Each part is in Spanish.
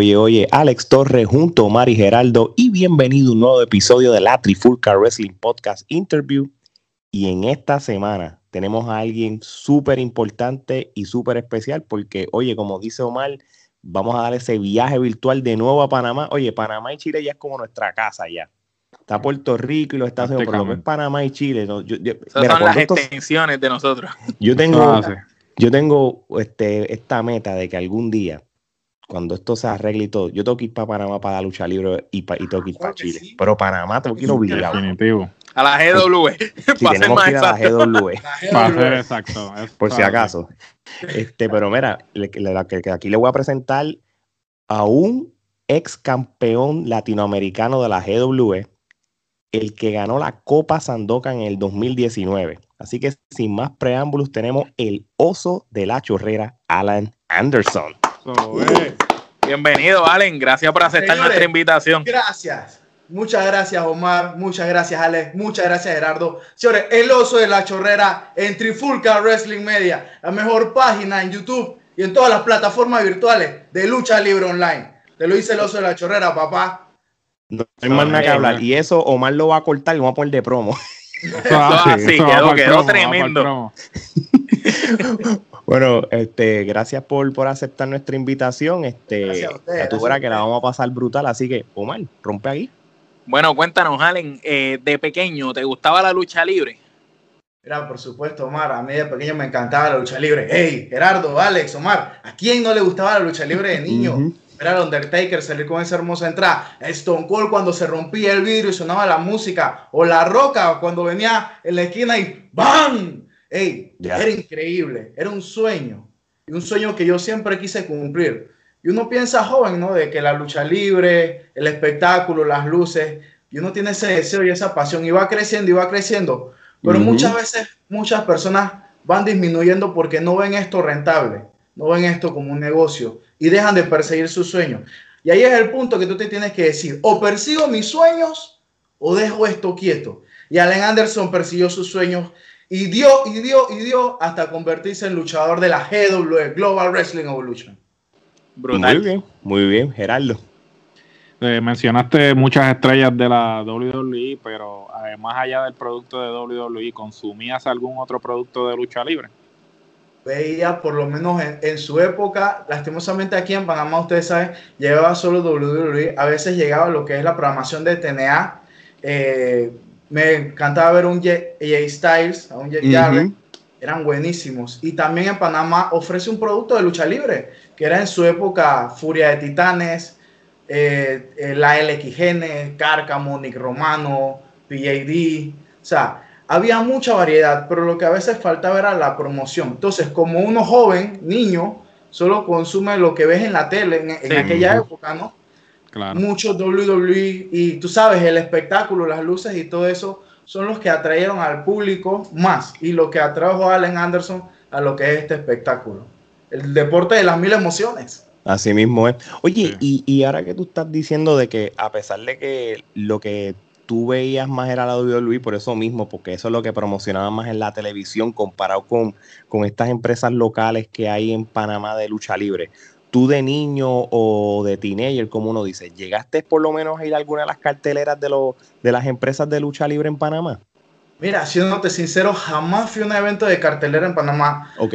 Oye, oye, Alex Torres junto a Mari Geraldo y bienvenido a un nuevo episodio de la Trifulca Wrestling Podcast Interview. Y en esta semana tenemos a alguien súper importante y súper especial porque, oye, como dice Omar, vamos a dar ese viaje virtual de nuevo a Panamá. Oye, Panamá y Chile ya es como nuestra casa ya. Está Puerto Rico y los Estados Unidos, por lo menos Panamá y Chile. ¿no? Yo, son las extensiones de nosotros. Yo tengo, ah, yo tengo este, esta meta de que algún día, cuando esto se arregle y todo, yo tengo que ir para Panamá para la lucha libre y, y tengo que ir para Chile. Pero Panamá tengo que ir obligado. Definitivo. A la GW. Sí, tenemos que ir a la GW. Para ser exacto. Por si acaso. Este, pero mira, aquí le voy a presentar a un ex campeón latinoamericano de la GW, el que ganó la Copa Sandoka en el 2019. Así que sin más preámbulos, tenemos el oso de la chorrera, Alan Anderson. Bienvenido, Alan. Gracias por aceptar nuestra invitación. Gracias. Muchas gracias, Omar. Muchas gracias, Alex. Muchas gracias, Gerardo. Señores, el oso de la chorrera en Trifulca Wrestling Media, la mejor página en YouTube y en todas las plataformas virtuales de lucha libre online. Te lo dice el oso de la chorrera, papá. No hay más nada que hablar. Y eso Omar lo va a cortar y lo va a poner de promo. Ah, sí, quedó, quedó tremendo. bueno, este, gracias por, por aceptar nuestra invitación. Este, a, tu hora que la vamos a pasar brutal, así que, Omar, rompe ahí. Bueno, cuéntanos, Allen, eh, de pequeño, ¿te gustaba la lucha libre? Mira, por supuesto, Omar, a mí de pequeño me encantaba la lucha libre. Hey, Gerardo, Alex, Omar, ¿a quién no le gustaba la lucha libre de niño? Era el Undertaker salir con esa hermosa entrada. Stone Cold cuando se rompía el vidrio y sonaba la música. O La Roca cuando venía en la esquina y ¡BAM! Ey, era increíble. Era un sueño. Y un sueño que yo siempre quise cumplir. Y uno piensa joven, ¿no? De que la lucha libre, el espectáculo, las luces, y uno tiene ese deseo y esa pasión y va creciendo y va creciendo. Pero muchas veces muchas personas van disminuyendo porque no ven esto rentable, no ven esto como un negocio y dejan de perseguir sus sueños. Y ahí es el punto que tú te tienes que decir, o persigo mis sueños o dejo esto quieto. Y Allen Anderson persiguió sus sueños y dio y dio y dio hasta convertirse en luchador de la GW, Global Wrestling Evolution. Brutal. Muy bien, muy bien, Gerardo. Eh, mencionaste muchas estrellas de la WWE, pero además allá del producto de WWE, ¿consumías algún otro producto de lucha libre? veía, por lo menos en, su época, lastimosamente aquí en Panamá, ustedes saben, llegaba solo WWE, a veces llegaba lo que es la programación de TNA. Eh, me encantaba ver un J, Styles, a un J eran buenísimos. Y también en Panamá ofrece un producto de lucha libre, que era en su época Furia de Titanes, eh, eh, la LXN, Cárcamo, Nick Romano, PAD, o sea, había mucha variedad, pero lo que a veces faltaba era la promoción. Entonces, como uno joven, niño, solo consume lo que ves en la tele en, aquella época, ¿no? Claro. Mucho WWE y tú sabes, el espectáculo, las luces y todo eso son los que atrayeron al público más y lo que atrajo a Allen Anderson a lo que es este espectáculo. El deporte de las mil emociones. Así mismo es. Oye, y, y ahora que tú estás diciendo de que a pesar de que lo que tú veías más era la WWE por eso mismo, porque eso es lo que promocionaba más en la televisión comparado con, con estas empresas locales que hay en Panamá de lucha libre. Tú de niño o de teenager, como uno dice, ¿llegaste por lo menos a ir a alguna de las carteleras de, de las empresas de lucha libre en Panamá? Mira, siéndote sincero, jamás fui a un evento de cartelera en Panamá. Ok.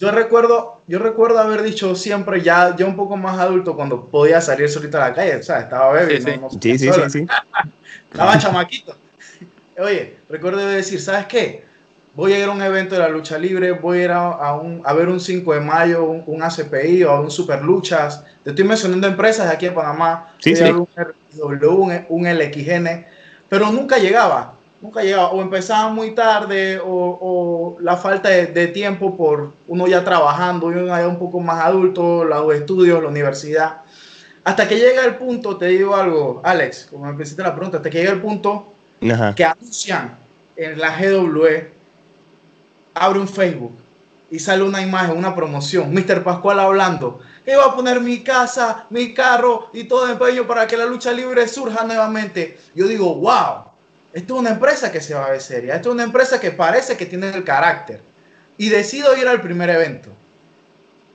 Yo recuerdo, yo recuerdo haber dicho siempre, ya, ya un poco más adulto, cuando podía salir solito a la calle, o sea, estaba bebé. sí, sí, sí, sí. Estaba chamaquito. Oye, recuerdo decir, ¿sabes qué? Voy a ir a un evento de la lucha libre, voy a ir a, un, a ver un 5 de mayo, un, ACPI o un Super Luchas. Te estoy mencionando empresas de aquí en Panamá. Sí, sí. Un, un, un LXN, pero nunca llegaba nunca llegaba, o empezaba muy tarde, o, la falta de, tiempo por uno ya trabajando, uno ya un poco más adulto, los estudios, la universidad. Hasta que llega el punto, te digo algo, Alex, como me empezaste la pregunta, hasta que llega el punto que anuncian en la GW, abre un Facebook y sale una imagen, una promoción, Mr. Pascual hablando, que va a poner mi casa, mi carro y todo empeño para que la lucha libre surja nuevamente. Yo digo, wow, esto es una empresa que se va a ver seria, esto es una empresa que parece que tiene el carácter. Y decido ir al primer evento.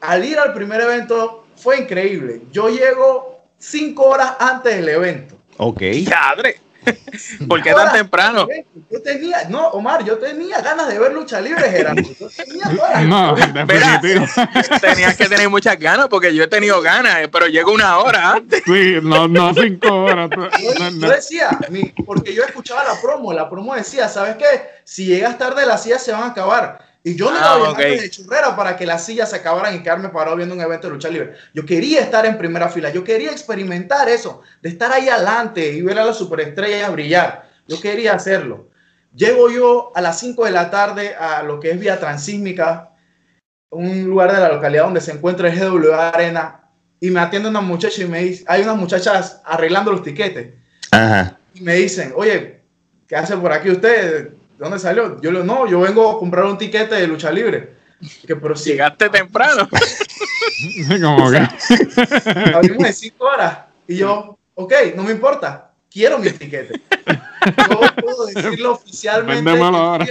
Al ir al primer evento, fue increíble. Yo llego cinco horas antes del evento. Ok. Padre. ¿Por qué tan temprano? Yo tenía, no, Omar, yo tenía ganas de ver lucha libre, Gerardo. Yo tenía ganas. No, definitivo. tenías que tener muchas ganas porque yo he tenido ganas, eh, pero llego una hora antes. Sí, no, no cinco horas. Yo, yo decía, mi- porque yo escuchaba la promo, la promo decía, ¿sabes qué? Si llegas tarde las sillas se van a acabar. Y yo no Ah, iba a ok. viajar de churrera para que las sillas se acabaran y quedarme parado viendo un evento de lucha libre. Yo quería estar en primera fila, yo quería experimentar eso, de estar ahí adelante y ver a las superestrellas brillar. Yo quería hacerlo. Llego yo a las 5 de la tarde a lo que es Vía Transísmica, un lugar de la localidad donde se encuentra el GW Arena, y me atiende una muchacha y me dice, hay unas muchachas arreglando los tiquetes Ajá. y me dicen, oye, ¿qué hace por aquí usted? ¿De dónde salió? Yo le digo, no, yo vengo a comprar un tiquete de lucha libre. Que, pero si Llegaste temprano. Como que. abrimos de 5 horas. Y yo, ok, no me importa, quiero mi tiquete. Yo puedo decirlo oficialmente. Ahora.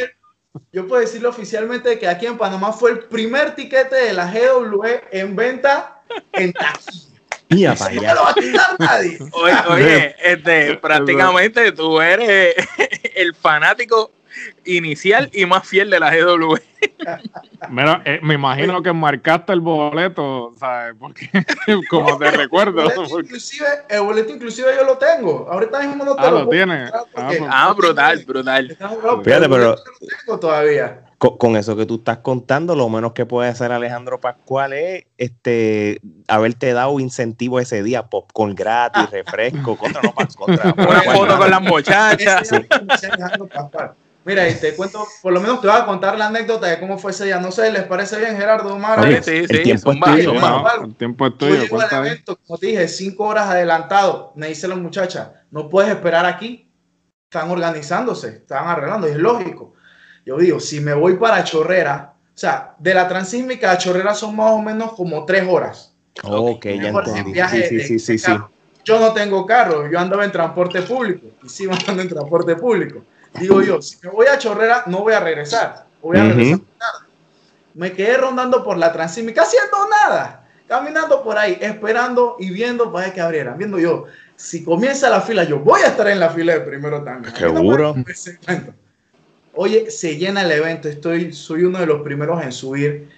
Yo puedo decirlo oficialmente que aquí en Panamá fue el primer tiquete de la GW en venta en taquilla. Eso para no allá. lo va a quitar nadie. Oye, oye, este, prácticamente tú eres el fanático inicial y más fiel de la GW. Mira, eh, me imagino que marcaste el boleto, ¿sabes? Porque, como te El recuerdo. boleto, porque- inclusive, el boleto inclusive yo lo tengo. Ahorita mismo no te Ah, lo puedo tienes. Ah, porque- pues. Ah, brutal, brutal. Fíjate, pero- lo tengo todavía. Con, con eso que tú estás contando, lo menos que puede hacer Alejandro Pascual es este haberte dado incentivo ese día, popcorn gratis, refresco, contra no contra. Una foto con las muchachas. Ese Mira, y te cuento, por lo menos te voy a contar la anécdota de cómo fue ese día. No sé, ¿les parece bien, Gerardo Omar? Oye, Sí, sí, el sí, tiempo es tuyo, Sí, el tiempo es Yo tuyo. al evento, como te dije, cinco horas adelantado. Me dice la muchacha, no puedes esperar aquí. Están organizándose, están arreglando, y es lógico. Yo digo, si me voy para Chorrera, o sea, de la Transísmica a Chorrera son más o menos como tres horas. Ok, ya entendí. Sí, sí, sí, sí, sí. Yo no tengo carro, yo andaba en transporte público y sigo andando en transporte público. Digo yo, si me voy a Chorrera, no voy a regresar, voy a Ujú. regresar tarde. Me quedé rondando por la Transímica haciendo nada, caminando por ahí, esperando y viendo para que abrieran. Viendo yo, si comienza la fila, yo voy a estar en la fila de primero también. Seguro. Oye, se llena el evento, estoy, soy uno de los primeros en subir.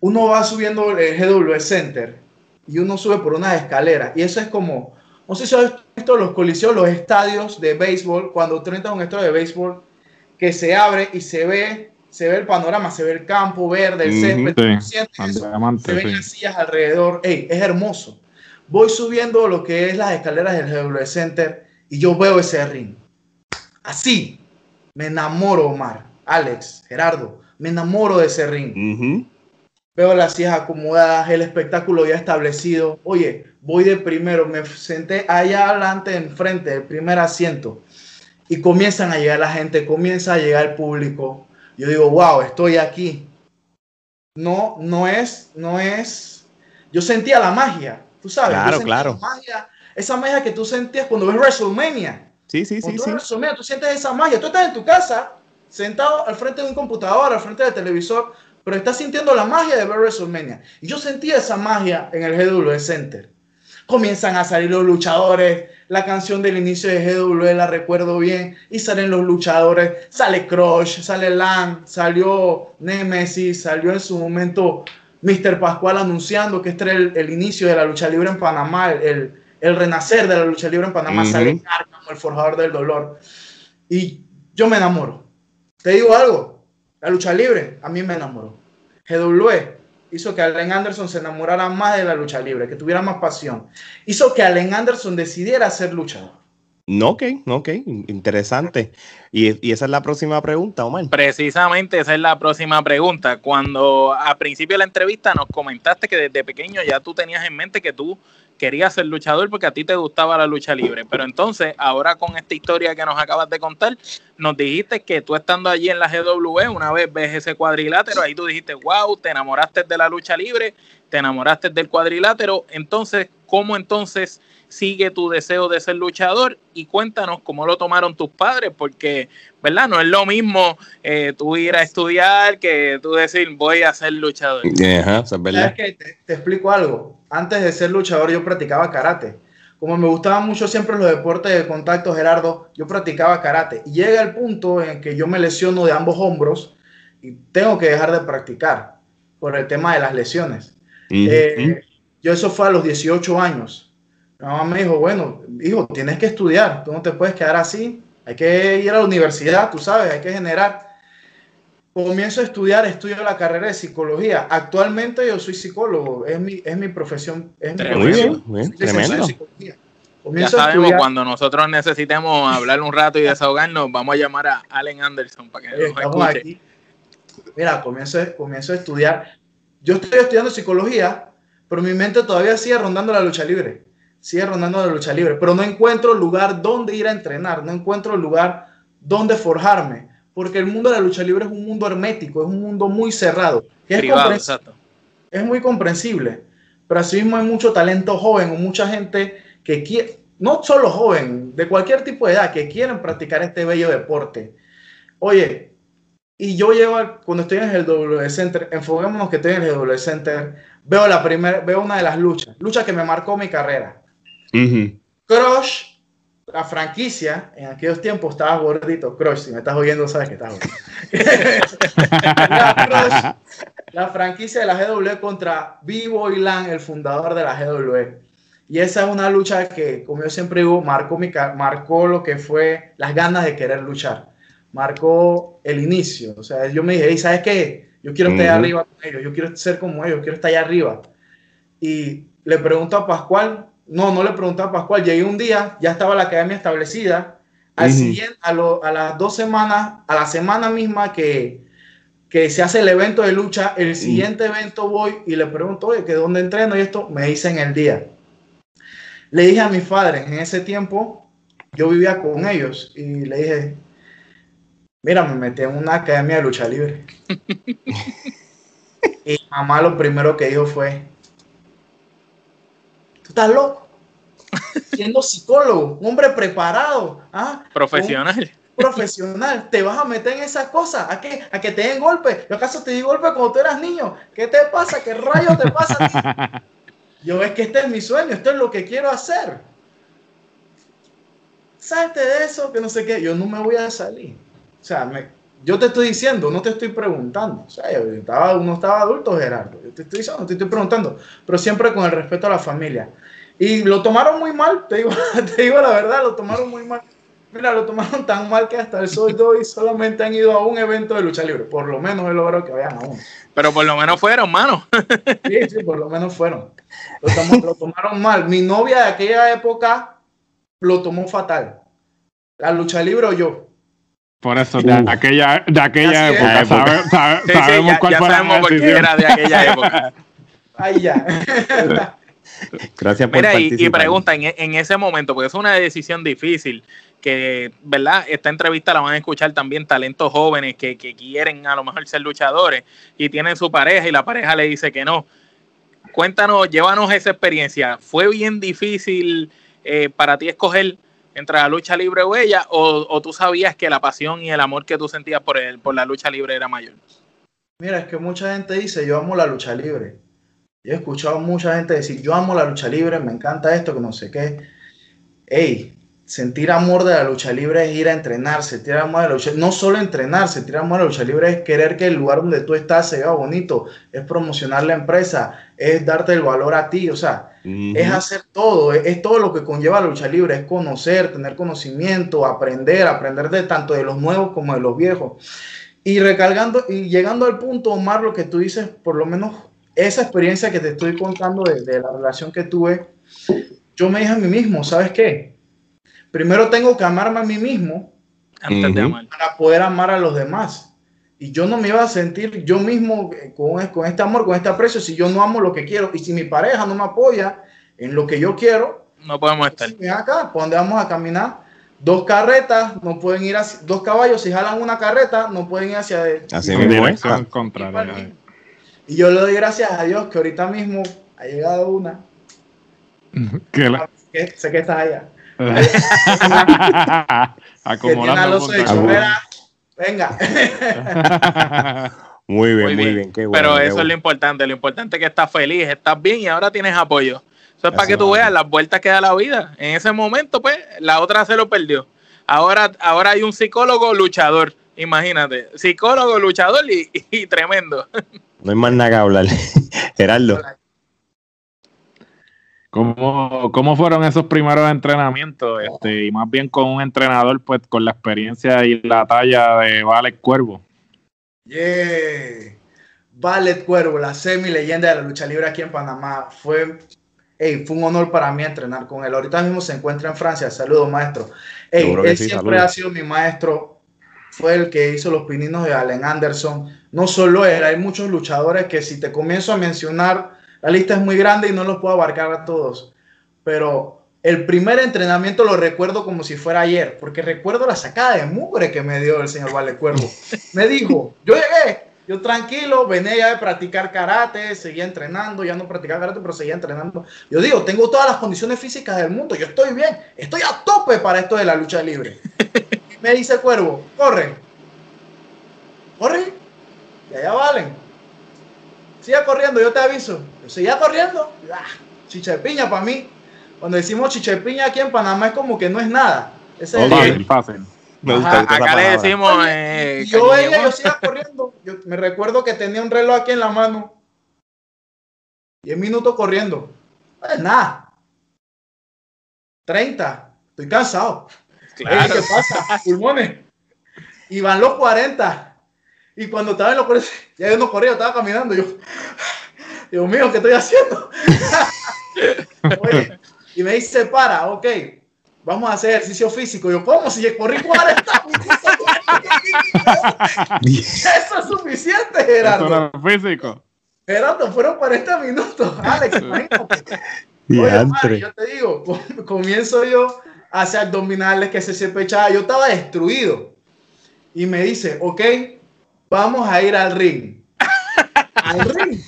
Uno va subiendo el GW Center y uno sube por unas escaleras. Y eso es como, no sé si has visto los coliseos, los estadios de béisbol, cuando tú entras a un estadio de béisbol, que se abre y se ve, se ve el panorama, se ve el campo verde, el césped, sí. se ven sí. las sillas alrededor, Ey, es hermoso. Voy subiendo lo que es las escaleras del GW Center y yo veo ese ring. Así, me enamoro, Omar, Alex, Gerardo, me enamoro de ese ring. Veo las sillas acomodadas, el espectáculo ya establecido. Oye, voy de primero, me senté allá adelante, enfrente, del primer asiento. Y comienzan a llegar la gente, comienza a llegar el público. Yo digo, wow, estoy aquí. No, no es, no es. Yo sentía la magia, tú sabes. Claro, claro. la magia, esa magia que tú sentías cuando ves WrestleMania. Sí, sí, sí, Cuando tú sí. WrestleMania, tú sientes esa magia. Tú estás en tu casa, sentado al frente de un computador, al frente del televisor, pero estás sintiendo la magia de ver WrestleMania. Y yo sentía esa magia en el GW Center. Comienzan a salir los luchadores, la canción del inicio de GW la recuerdo bien, y salen los luchadores, sale Crush, sale Lang, salió Nemesis, salió en su momento Mr. Pascual anunciando que este era el, el inicio de la lucha libre en Panamá, el, el- renacer de la lucha libre en Panamá, Ujú. sale Cárcamo, el forjador del dolor. Y yo me enamoro. Te digo algo, la lucha libre a mí me enamoró. GW hizo que Allen Anderson se enamorara más de la lucha libre, que tuviera más pasión. Hizo que Allen Anderson decidiera ser luchador. No, ok, ok, interesante. Y, y esa es la próxima pregunta, Omar. Precisamente esa es la próxima pregunta. Cuando al principio de la entrevista nos comentaste que desde pequeño ya tú tenías en mente que tú querías ser luchador porque a ti te gustaba la lucha libre. Pero entonces, ahora con esta historia que nos acabas de contar, nos dijiste que tú estando allí en la GW, una vez ves ese cuadrilátero, ahí tú dijiste, wow, te enamoraste de la lucha libre, te enamoraste del cuadrilátero, entonces, ¿cómo entonces sigue tu deseo de ser luchador? Y cuéntanos cómo lo tomaron tus padres, porque, ¿verdad? No es lo mismo eh, tú ir a estudiar que tú decir, voy a ser luchador. verdad. Que te, te explico algo. Antes de ser luchador yo practicaba karate como me gustaban mucho siempre los deportes de contacto, Gerardo, yo practicaba karate. Y llega el punto en que yo me lesiono de ambos hombros y tengo que dejar de practicar por el tema de las lesiones. Eh, yo eso fue a los 18 años. Mi mamá me dijo, bueno, hijo, tienes que estudiar, tú no te puedes quedar así, hay que ir a la universidad, tú sabes, hay que generar. Comienzo a estudiar, estudio la carrera de psicología. Actualmente yo soy psicólogo, es mi, es mi profesión. Es mi profesión. tremendo. Ya sabemos, cuando nosotros necesitemos hablar un rato y desahogarnos, vamos a llamar a Allen Anderson para que nos escuche. Aquí. Mira, comienzo, comienzo a estudiar. Yo estoy estudiando psicología, pero mi mente todavía sigue rondando la lucha libre. Sigue rondando la lucha libre, pero no encuentro lugar donde ir a entrenar, no encuentro lugar donde forjarme porque el mundo de la lucha libre es un mundo hermético, es un mundo muy cerrado. es, Privado, exacto. es muy comprensible, pero asimismo hay mucho talento joven o mucha gente que quiere, no solo joven, de cualquier tipo de edad, que quieren practicar este bello deporte. Oye, y yo llevo, cuando estoy en el W Center, enfoquémonos que estoy en el W Center, veo, la primera, veo una de las luchas, lucha que me marcó mi carrera. Crush la franquicia, en aquellos tiempos estaba gordito, Crush, si me estás oyendo sabes que estás la, la franquicia de la GW contra Vivo Lan, el fundador de la GW. Y esa es una lucha que, como yo siempre digo, marcó, mi, marcó lo que fue las ganas de querer luchar. Marcó el inicio. O sea, yo me dije, ¿sabes qué? Yo quiero estar arriba con ellos, yo quiero ser como ellos, quiero estar allá arriba. Y le pregunto a Pascual, no, no le preguntaba a Pascual. Llegué un día, ya estaba la academia establecida. Al siguiente, a, a, las dos semanas, a la semana misma que, que se hace el evento de lucha, el siguiente evento voy y le pregunto, oye, ¿que dónde entreno? Y esto me dicen el día. Le dije a mis padres, en ese tiempo yo vivía con ellos y le dije, mira, me metí en una academia de lucha libre. y mamá lo primero que dijo fue, estás loco. Siendo psicólogo, un hombre preparado, ¿ah? profesional. Profesional, te vas a meter en esas cosas, ¿a qué? A que te den golpe. Yo acaso te di golpe cuando tú eras niño. ¿Qué te pasa? ¿Qué rayo te pasa? Yo es que este es mi sueño, esto es lo que quiero hacer. Salte de eso, que no sé qué. Yo no me voy a salir. O sea, me, yo te estoy diciendo, no te estoy preguntando. O sea, yo estaba, uno estaba adulto, Gerardo. Yo te estoy diciendo, te estoy preguntando. Pero siempre con el respeto a la familia. Y lo tomaron muy mal, te digo, te digo la verdad, lo tomaron muy mal. Mira, lo tomaron tan mal que hasta el sol de hoy solamente han ido a un evento de lucha libre. Por lo menos he logrado que vayan a uno. Pero por lo menos fueron, mano. Sí, sí, por lo menos fueron. Lo, lo tomaron mal. Mi novia de aquella época lo tomó fatal. La lucha libre o yo. Por eso, de aquella, de aquella época, sabemos cuál fue sabemos por qué era de aquella época. Ahí ya. Gracias por Mira, y, y, pregunta, en, en, ese momento, porque es una decisión difícil, que, ¿verdad? Esta entrevista la van a escuchar también talentos jóvenes que, que quieren a lo mejor ser luchadores y tienen su pareja y la pareja le dice que no. Cuéntanos, llévanos esa experiencia. ¿Fue bien difícil eh, para ti escoger entre la lucha libre o ella, o, tú sabías que la pasión y el amor que tú sentías por, el, por la lucha libre era mayor? Mira, es que mucha gente dice, yo amo la lucha libre. Yo he escuchado mucha gente decir, yo amo la lucha libre, me encanta esto, que no sé qué. Ey, sentir amor de la lucha libre es ir a entrenar, sentir amor de la lucha, no solo entrenar, sentir amor de la lucha libre es querer que el lugar donde tú estás se vea bonito, es promocionar la empresa, es darte el valor a ti, o sea, es hacer todo, es, todo lo que conlleva la lucha libre, es conocer, tener conocimiento, aprender, aprender de tanto de los nuevos como de los viejos. Y recargando y llegando al punto, Omar, lo que tú dices, por lo menos esa experiencia que te estoy contando de, de la relación que tuve, yo me dije a mí mismo, ¿sabes qué? Primero tengo que amarme a mí mismo Antes de amar. para poder amar a los demás. Y yo no me iba a sentir yo mismo con, con este amor, con este aprecio, si yo no amo lo que quiero. Y si mi pareja no me apoya en lo que yo quiero, no podemos estar. Si acá, ¿por dónde vamos a caminar? Dos carretas no pueden ir hacia, dos caballos, si jalan una carreta, no pueden ir hacia hacia dirección contraria. Y yo le doy gracias a Dios que ahorita mismo ha llegado una. Que la... sé que estás allá. Acomodando. Venga. muy bien, muy bien. Qué bueno, Pero eso es lo importante. Lo importante es que estás feliz, estás bien y ahora tienes apoyo. Eso es para que tú veas las vueltas que da la vida. En ese momento, pues, la otra se lo perdió. Ahora, ahora hay un psicólogo luchador. Imagínate, psicólogo, luchador y, tremendo. No hay más nada que hablar. Gerardo. ¿Cómo, ¿Cómo fueron esos primeros entrenamientos? Este, y más bien con un entrenador, pues con la experiencia y la talla de Valet Cuervo. Yeah. Valet Cuervo, la semi leyenda de la lucha libre aquí en Panamá. Fue, fue un honor para mí entrenar con él. Ahorita mismo se encuentra en Francia. Saludos, maestro. él siempre ha sido mi maestro. Fue el que hizo los pininos de Allen Anderson. No solo él, hay muchos luchadores que si te comienzo a mencionar la lista es muy grande y no los puedo abarcar a todos, pero el primer entrenamiento lo recuerdo como si fuera ayer, porque recuerdo la sacada de mugre que me dio el señor Vale Cuervo. Me dijo, yo llegué, yo tranquilo, venía ya de practicar karate, seguía entrenando, ya no practicaba karate, pero seguía entrenando. Yo digo, tengo todas las condiciones físicas del mundo, yo estoy bien, estoy a tope para esto de la lucha libre. Me dice Cuervo, corre, corre, y allá valen. Siga corriendo, yo te aviso. Yo seguía corriendo. Ah, chicha de piña para mí. Cuando decimos chicha de piña aquí en Panamá es como que no es nada. Ese es el... fácil. Me gusta acá le decimos. Eh, yo veía, yo seguía corriendo. Yo me recuerdo que tenía un reloj aquí en la mano. 10 minutos corriendo. Pues nada. 30. Estoy cansado. Claro. ¿Qué pasa? Pulmones. Y van los 40. Y cuando estaba en los ya yo no corría, estaba caminando. Yo, Dios mío, ¿qué estoy haciendo? y me dice, para, ok, vamos a hacer ejercicio físico. Yo, ¿cómo? Si corrí 40 Eso es suficiente, Gerardo. Eso no físico. Gerardo, fueron 40 minutos. Alex, imagínate. Oye, yo te digo, comienzo yo a hacer abdominales que se pechaba. Yo estaba destruido. Y me dice, ok, vamos a ir al ring. al ring.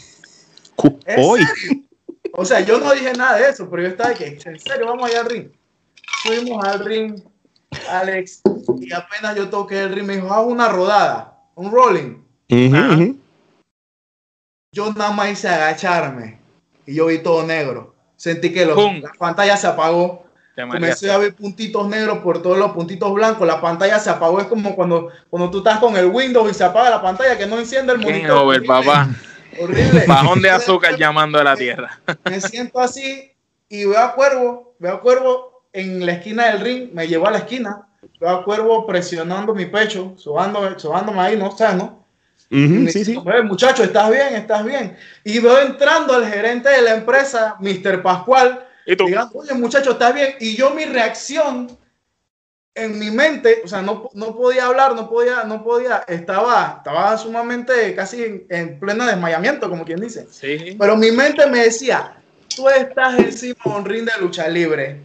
Hoy. O sea, yo no dije nada de eso, pero yo estaba que, en serio, vamos a ir al ring. Fuimos al ring, Alex, y apenas yo toqué el ring, me dijo, haz una rodada, un rolling. Yo nada más hice agacharme y yo vi todo negro. Sentí que la pantalla se apagó. Comencé a ver puntitos negros por todos los puntitos blancos. La pantalla se apagó. Es como cuando, cuando tú estás con el Windows y se apaga la pantalla que no enciende el monitor. Over, papá. Horrible. Bajón de azúcar llamando a la tierra. Me siento así y veo a Cuervo, veo a Cuervo en la esquina del ring, me llevó a la esquina, veo a Cuervo presionando mi pecho, sobándome, sobándome ahí, no sé, ¿no? sí, sí. Muchacho, ¿estás bien? ¿Estás bien? Y veo entrando al gerente de la empresa, Mr. Pascual, ¿Y tú? oye, muchacho, está bien. Y yo mi reacción en mi mente, o sea, no, no, podía hablar, no podía, no podía, estaba, estaba sumamente casi en, pleno desmayamiento, como quien dice. Sí. Pero mi mente me decía, tú estás encima de un ring de lucha libre,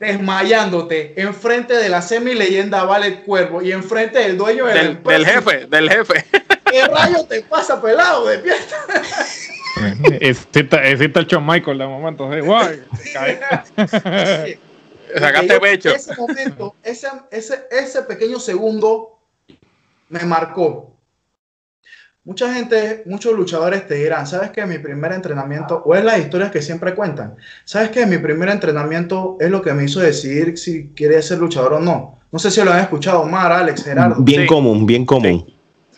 desmayándote, enfrente de la semi-leyenda Vale Cuervo y enfrente del dueño del, del, jefe, del jefe. ¿Qué rayo te pasa, pelado? Despierta. Existe el John Michael de momento. Guay. Sacaste pecho. Ese momento, ese, ese, ese pequeño segundo me marcó. Mucha gente, muchos luchadores te dirán, ¿sabes que mi primer entrenamiento, o es las historias que siempre cuentan, ¿sabes que mi primer entrenamiento es lo que me hizo decidir si quiere ser luchador o no? No sé si lo han escuchado, Omar, Alex, Gerardo. Bien común, bien común.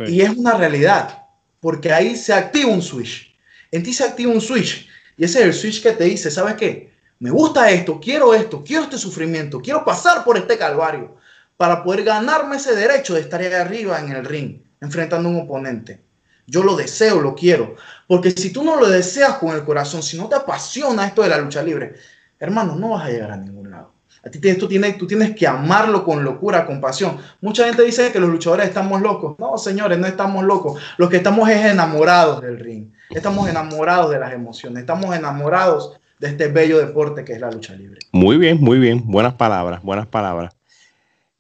Y es una realidad, porque ahí se activa un switch en ti se activa un switch. Y ese es el switch que te dice, ¿sabes qué? Me gusta esto, quiero esto, quiero este sufrimiento, quiero pasar por este calvario para poder ganarme ese derecho de estar ahí arriba en el ring, enfrentando a un oponente. Yo lo deseo, lo quiero. Porque si tú no lo deseas con el corazón, si no te apasiona esto de la lucha libre, hermano, no vas a llegar a ningún lado. A ti tienes, tú tienes que amarlo con locura, con pasión. Mucha gente dice que los luchadores estamos locos. No, señores, no estamos locos. Los que estamos es enamorados del ring. Estamos enamorados de las emociones, estamos enamorados de este bello deporte que es la lucha libre. Muy bien, muy bien. Buenas palabras, buenas palabras.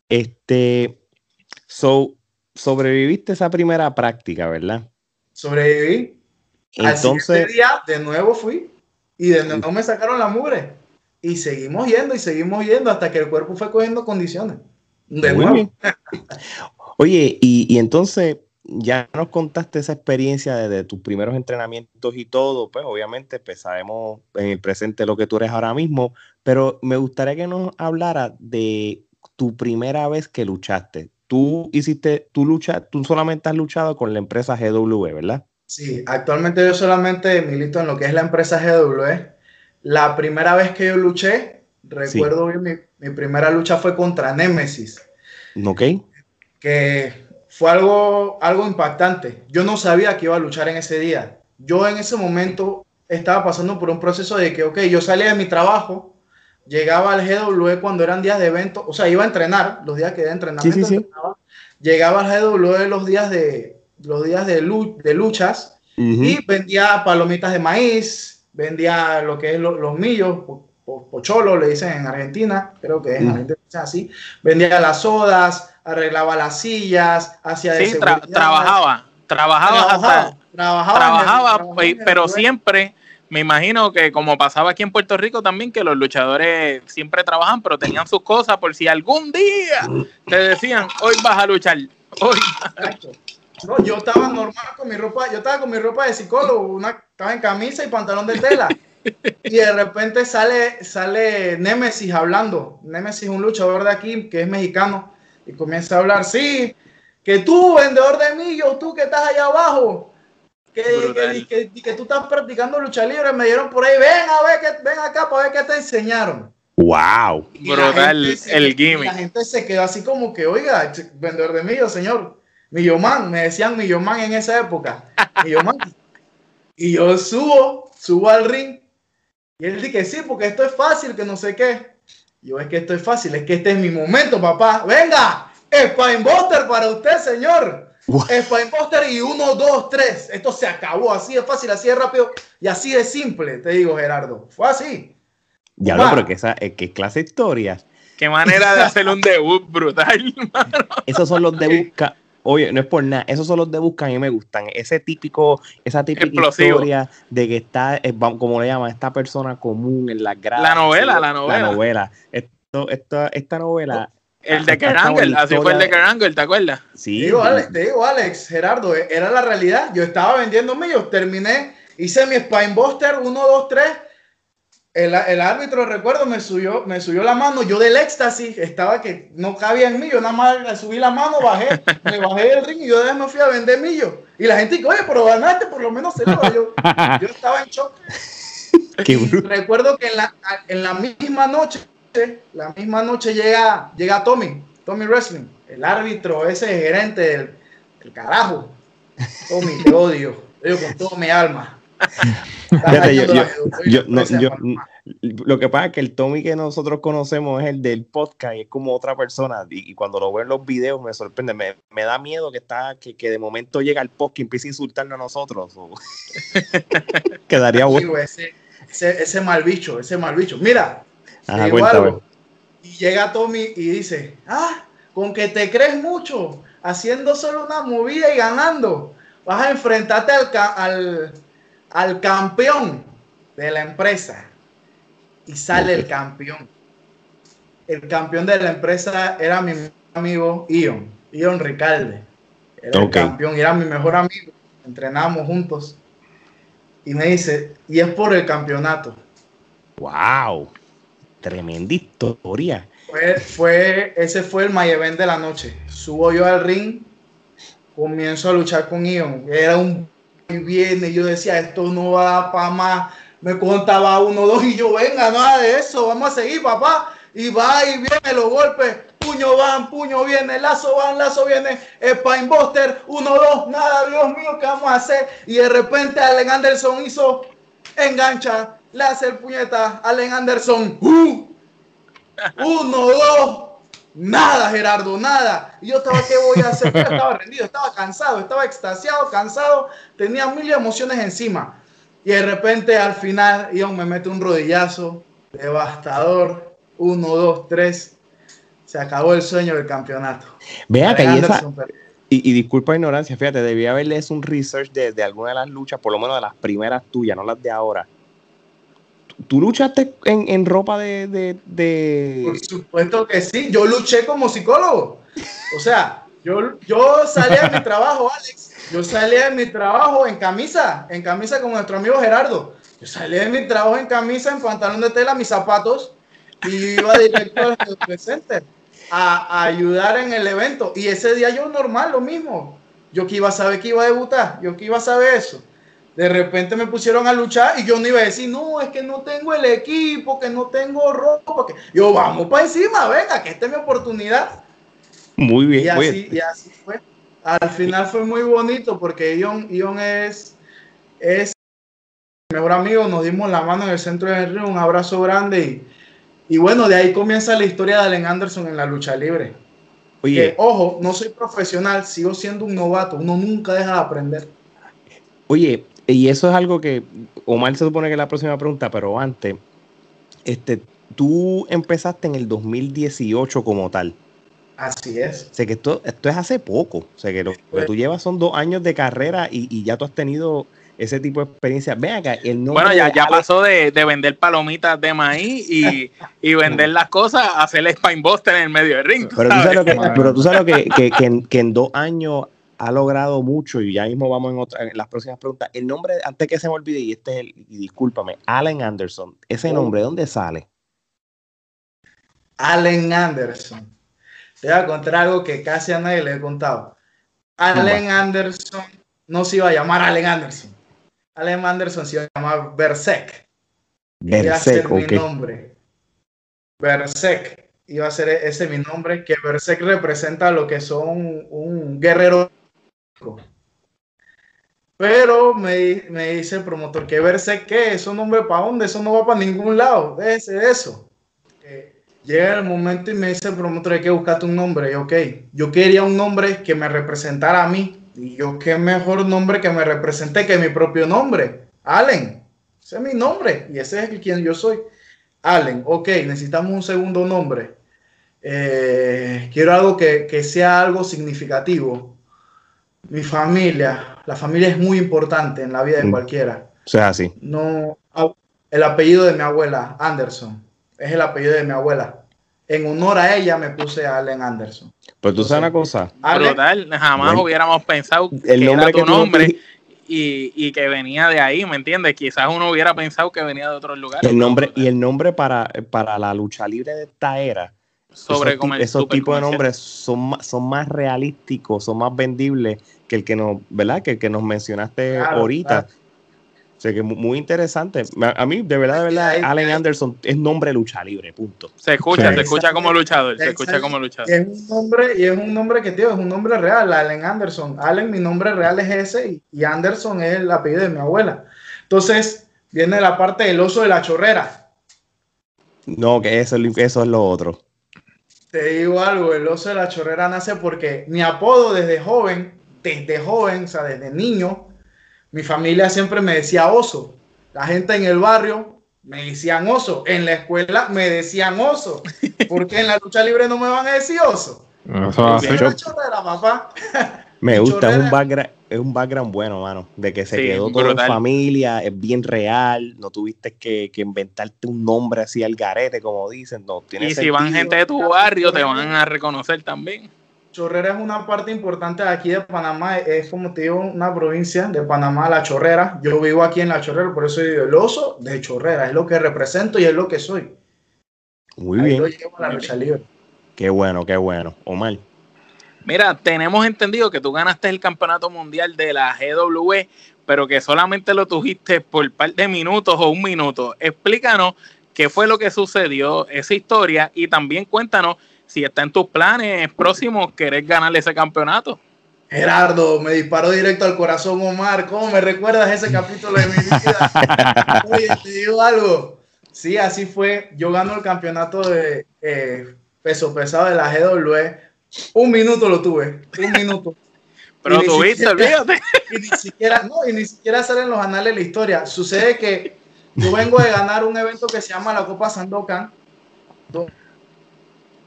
Este, so, sobreviviste esa primera práctica, ¿verdad? Sobreviví. Entonces, día de nuevo fui y de nuevo me sacaron la mugre. Y seguimos yendo y seguimos yendo hasta que el cuerpo fue cogiendo condiciones. De nuevo. Oye, y, y, entonces ya nos contaste esa experiencia de, tus primeros entrenamientos y todo, pues obviamente pues sabemos en el presente lo que tú eres ahora mismo, pero me gustaría que nos hablara de tu primera vez que luchaste. Tú hiciste, tú lucha, tú solamente has luchado con la empresa GW, ¿verdad? Sí, actualmente yo solamente milito en lo que es la empresa GW. La primera vez que yo luché, recuerdo bien, mi, mi primera lucha fue contra Nemesis. Ok. Que fue algo, algo impactante. Yo no sabía que iba a luchar en ese día. Yo en ese momento estaba pasando por un proceso de que, ok, yo salía de mi trabajo, llegaba al GW cuando eran días de evento, o sea, iba a entrenar, los días que de entrenamiento, llegaba al GW los días de, los días de, de luchas y vendía palomitas de maíz, vendía lo que es los millos, pocholo le dicen en Argentina, creo que es en Argentina así, vendía las sodas, arreglaba las sillas, hacía de sí, trabajaba, trabajaba, trabajaba, pero siempre me imagino que como pasaba aquí en Puerto Rico también, que los luchadores siempre trabajan, pero tenían sus cosas por si algún día te decían, hoy vas a luchar, hoy. No, yo estaba normal con mi ropa, yo estaba con mi ropa de psicólogo, una, estaba en camisa y pantalón de tela. Y de repente sale, sale Nemesis hablando. Nemesis, un luchador de aquí que es mexicano y comienza a hablar, sí, que tú, vendedor de millos, tú que estás allá abajo, que, que, que, tú estás practicando lucha libre, me dieron por ahí, ven a ver, que, ven acá para ver qué te enseñaron. Wow. Brutal el gimmick. La gente se quedó así como que, oiga, vendedor de millos, señor, Millomán, me decían Millomán en esa época. Millomán. y yo subo, subo al ring. Y él dice que sí, porque esto es fácil, que no sé qué. Yo es que esto es fácil, es que este es mi momento, papá. Venga, Spinebuster para usted, señor. Spinebuster y uno, dos, tres. Esto se acabó, así de fácil, así de rápido y así de simple, te digo, Gerardo. Fue así. Ya no, pero que, esa, eh, que clase de historias. Qué manera de hacer un debut brutal, hermano. Esos son los debuts Oye, no es por nada, esos son los de buscan y me gustan. Ese típico, esa típica historia de que está, eh, como le llaman, esta persona común en las gradas. La novela, la novela. La novela. Esto, esta, esta novela. El de Kerangel, así fue el de Kerangel, ¿te acuerdas? Sí. Digo, Alex, te digo, Alex, Gerardo, eh, era la realidad. Yo estaba vendiendo míos, terminé, hice mi Spinebuster 1, 2, 3 el, el, árbitro, recuerdo, me subió, me subió la mano. Yo del éxtasis estaba que no cabía en mí. Yo nada más subí la mano, bajé, me bajé del ring y yo me fui a vender millo. Y la gente dijo, oye, pero ganaste, por lo menos se lo yo. Yo estaba en shock. recuerdo que en la, en la misma noche, la misma noche llega, llega Tommy, Tommy Wrestling, el árbitro, ese gerente del, del carajo. Tommy, te odio, te odio con toda mi alma lo que pasa es que el Tommy que nosotros conocemos es el del podcast y es como otra persona. Y, cuando lo veo en los videos me sorprende. Me, da miedo que está que, de momento llega el podcast y empiece a insultarnos a nosotros. Quedaría bueno. ese, ese, mal bicho, ese mal bicho. Mira, y llega Tommy y dice: Ah, con que te crees mucho, haciendo solo una movida y ganando, vas a enfrentarte al, al al campeón de la empresa y sale el campeón. El campeón de la empresa era mi amigo Ion, Ion Ricalde. Era el campeón era mi mejor amigo. Entrenamos juntos. Y me dice, y es por el campeonato. ¡Wow! Tremenda historia. Fue, fue, ese fue el my event de la noche. Subo yo al ring, comienzo a luchar con Ion. Era un y viene, yo decía, esto no va para más. Me contaba uno, dos, y yo, venga, nada de eso, vamos a seguir, papá. Y va y viene los golpes, puño van, puño viene, lazo van, lazo viene, Spinebuster, uno, dos, nada, Dios mío, ¿qué vamos a hacer? Y de repente Allen Anderson hizo, engancha, le hace Allen Anderson, uh, uno, dos, Nada, Gerardo, nada. Y yo estaba, ¿qué voy a hacer? Yo estaba rendido, estaba cansado, estaba extasiado, cansado, tenía mil emociones encima. Y de repente al final Ion me mete un rodillazo devastador. Uno, dos, tres. Se acabó el sueño del campeonato. Vea que y Y, disculpa ignorancia, fíjate, debía haberles un research de, de alguna de las luchas, por lo menos de las primeras tuyas, no las de ahora. ¿Tú luchaste en, ropa de, Por supuesto que sí, yo luché como psicólogo. O sea, yo, yo salía de mi trabajo, Alex, yo salía de mi trabajo en camisa, en camisa como nuestro amigo Gerardo. Yo salía de mi trabajo en camisa, en pantalón de tela, mis zapatos, y iba directo al Center a, a ayudar en el evento. Y ese día yo normal, lo mismo. Yo que iba a saber que iba a debutar, yo que iba a saber eso de repente me pusieron a luchar y yo no iba a decir, no, es que no tengo el equipo, que no tengo ropa. Que... Yo, vamos para encima, venga, que esta es mi oportunidad. Muy bien. Y así, y así fue. Al final fue muy bonito porque Ion, Ion es, es mi mejor amigo, nos dimos la mano en el centro del río, un abrazo grande y, y bueno, de ahí comienza la historia de Allen Anderson en la lucha libre. Oye, ojo, no soy profesional, sigo siendo un novato, uno nunca deja de aprender. Oye, y eso es algo que Omar se supone que es la próxima pregunta, pero antes, este, tú empezaste en el 2018 como tal. Así es. sé que esto, esto es hace poco. O sea, que lo, que tú llevas son dos años de carrera y, ya tú has tenido ese tipo de experiencia. Ven acá, el Bueno, ya, ya pasó de, vender palomitas de maíz y, vender las cosas a hacer el Spinebuster en el medio del ring. Pero tú sabes, lo que, pero tú sabes que, que, en, dos años ha logrado mucho y ya mismo vamos en, otra, las próximas preguntas. El nombre, antes que se me olvide, y este es el, y discúlpame, Allen Anderson, ese oh. nombre, ¿de dónde sale? Allen Anderson. Te voy a contar algo que casi a nadie le he contado. Allen Anderson no se iba a llamar Allen Anderson. Allen Anderson se iba a llamar Berserk. Iba a ser mi nombre. Berserk. Iba a ser ese mi nombre, que Berserk representa lo que son un guerrero pero me, dice el promotor que verse que eso nombre para dónde, eso no va para ningún lado, déjese eso. Llega el momento y me dice el promotor hay que buscarte un nombre. Y ok, yo quería un nombre que me representara a mí. Y yo qué mejor nombre que me represente que mi propio nombre. Allen. Ese es mi nombre y ese es quien yo soy. Allen, ok, necesitamos un segundo nombre. Eh, quiero algo que sea algo significativo mi familia, la familia es muy importante en la vida de mm. cualquiera. O sea, así. No, el apellido de mi abuela, Anderson, es el apellido de mi abuela. En honor a ella me puse Allen Anderson. Pero tú sabes una cosa. Brutal, jamás hubiéramos pensado el que era tu nombre y, que venía de ahí, ¿me entiendes? Quizás uno hubiera pensado que venía de otro lugar. El nombre, y el nombre para, para la lucha libre de esta era sobre esos, esos tipos de nombres son, son más realísticos, son más vendibles que el que nos, ¿verdad? Que el que nos mencionaste ahorita. O sea que muy interesante. A mí, de verdad, de verdad, Allen Anderson es nombre lucha libre, punto. Se escucha, se escucha como luchador, se escucha como luchador. Es un nombre, y es un nombre que, tío, es un nombre real, Allen Anderson. Allen, mi nombre real es ese, y Anderson es el apellido de mi abuela. Entonces, viene la parte del oso de la chorrera. No, que eso, eso es lo otro. Te digo algo, el oso de la chorrera nace porque mi apodo desde joven desde joven, o sea, desde niño, mi familia siempre me decía oso. La gente en el barrio me decían oso. En la escuela me decían oso. porque en la lucha libre no me van a decir oso? Me gusta, un, background, es un background bueno, mano. De que se quedó toda la familia, es bien real. No tuviste que, inventarte un nombre así al garete, como dicen. No, tiene y si van gente de tu barrio, te van a reconocer también. Chorrera es una parte importante de aquí de Panamá, es como te digo, una provincia de Panamá, La Chorrera. Yo vivo aquí en La Chorrera, por eso digo el oso de Chorrera, es lo que represento y es lo que soy. Muy bien. Qué bueno, qué bueno. Omar. Mira, tenemos entendido que tú ganaste el campeonato mundial de la GW, pero que solamente lo tuviste por par de minutos o un minuto. Explícanos qué fue lo que sucedió, esa historia, y también cuéntanos si está en tus planes próximos querés ganarle ese campeonato. Gerardo, me disparó directo al corazón, Omar. ¿Cómo me recuerdas ese capítulo de mi vida? Oye, te digo algo. Sí, así fue. Yo gano el campeonato de eh, peso pesado de la GW. Un minuto lo tuve. Un minuto. Pero tuviste, olvídate. Y ni siquiera, no, y ni siquiera salen los anales de la historia. Sucede que yo vengo de ganar un evento que se llama la Copa Sandokan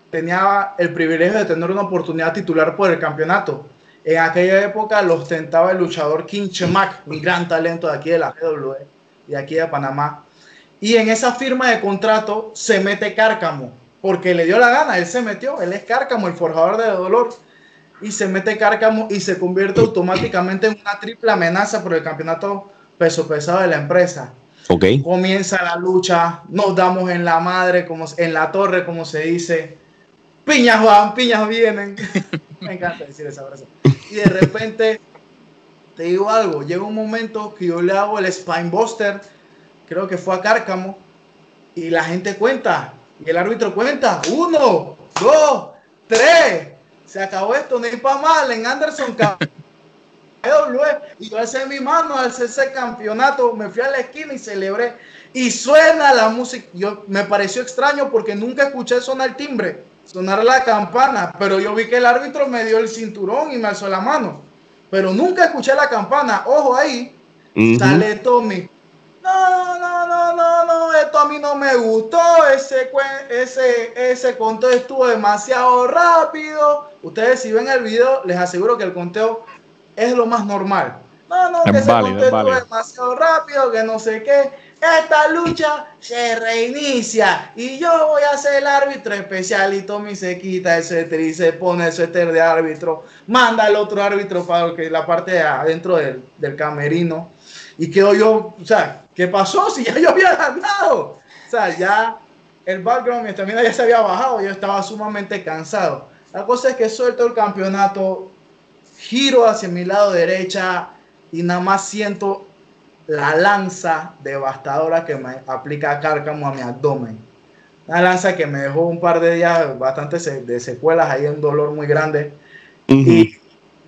tenía el privilegio de tener una oportunidad titular por el campeonato. En aquella época lo ostentaba el luchador King Chemac, un gran talento de aquí de la GWE y aquí de Panamá. Y en esa firma de contrato se mete Cárcamo, porque le dio la gana, él se metió, él es Cárcamo, el forjador de dolor, y se mete Cárcamo y se convierte automáticamente en una triple amenaza por el campeonato peso pesado de la empresa. Okay. Comienza la lucha, nos damos en la madre, como en la torre, como se dice. Piñas van, piñas vienen. Me encanta decir esa frase. Y de repente, te digo algo, llega un momento que yo le hago el Spinebuster, creo que fue a Cárcamo, y la gente cuenta, y el árbitro cuenta, uno, dos, tres, se acabó esto, hay para mal, en Anderson y yo alcé mi mano, al ese campeonato, me fui a la esquina y celebré. Y suena la música. Yo me pareció extraño porque nunca escuché sonar el timbre, sonar la campana, pero yo vi que el árbitro me dio el cinturón y me alzó la mano. Pero nunca escuché la campana. Ojo ahí, sale Tommy. No, no, no, no, no, esto a mí no me gustó. Ese, ese, ese conteo estuvo demasiado rápido. Ustedes, si ven el video, les aseguro que el conteo es lo más normal. No, no, que se contestó demasiado rápido, que no sé qué. Esta lucha se reinicia y yo voy a ser el árbitro especial y Tommy se quita el suéter y se pone el suéter de árbitro, manda al otro árbitro para que la parte de adentro del, del camerino y quedo yo, o sea, ¿qué pasó si ya yo había ganado? O sea, ya el background, mi estamina ya se había bajado, yo estaba sumamente cansado. La cosa es que suelto el campeonato, giro hacia mi lado derecha y nada más siento la lanza devastadora que me aplica Cárcamo a mi abdomen. Una lanza que me dejó un par de días bastante de secuelas, ahí un dolor muy grande. Y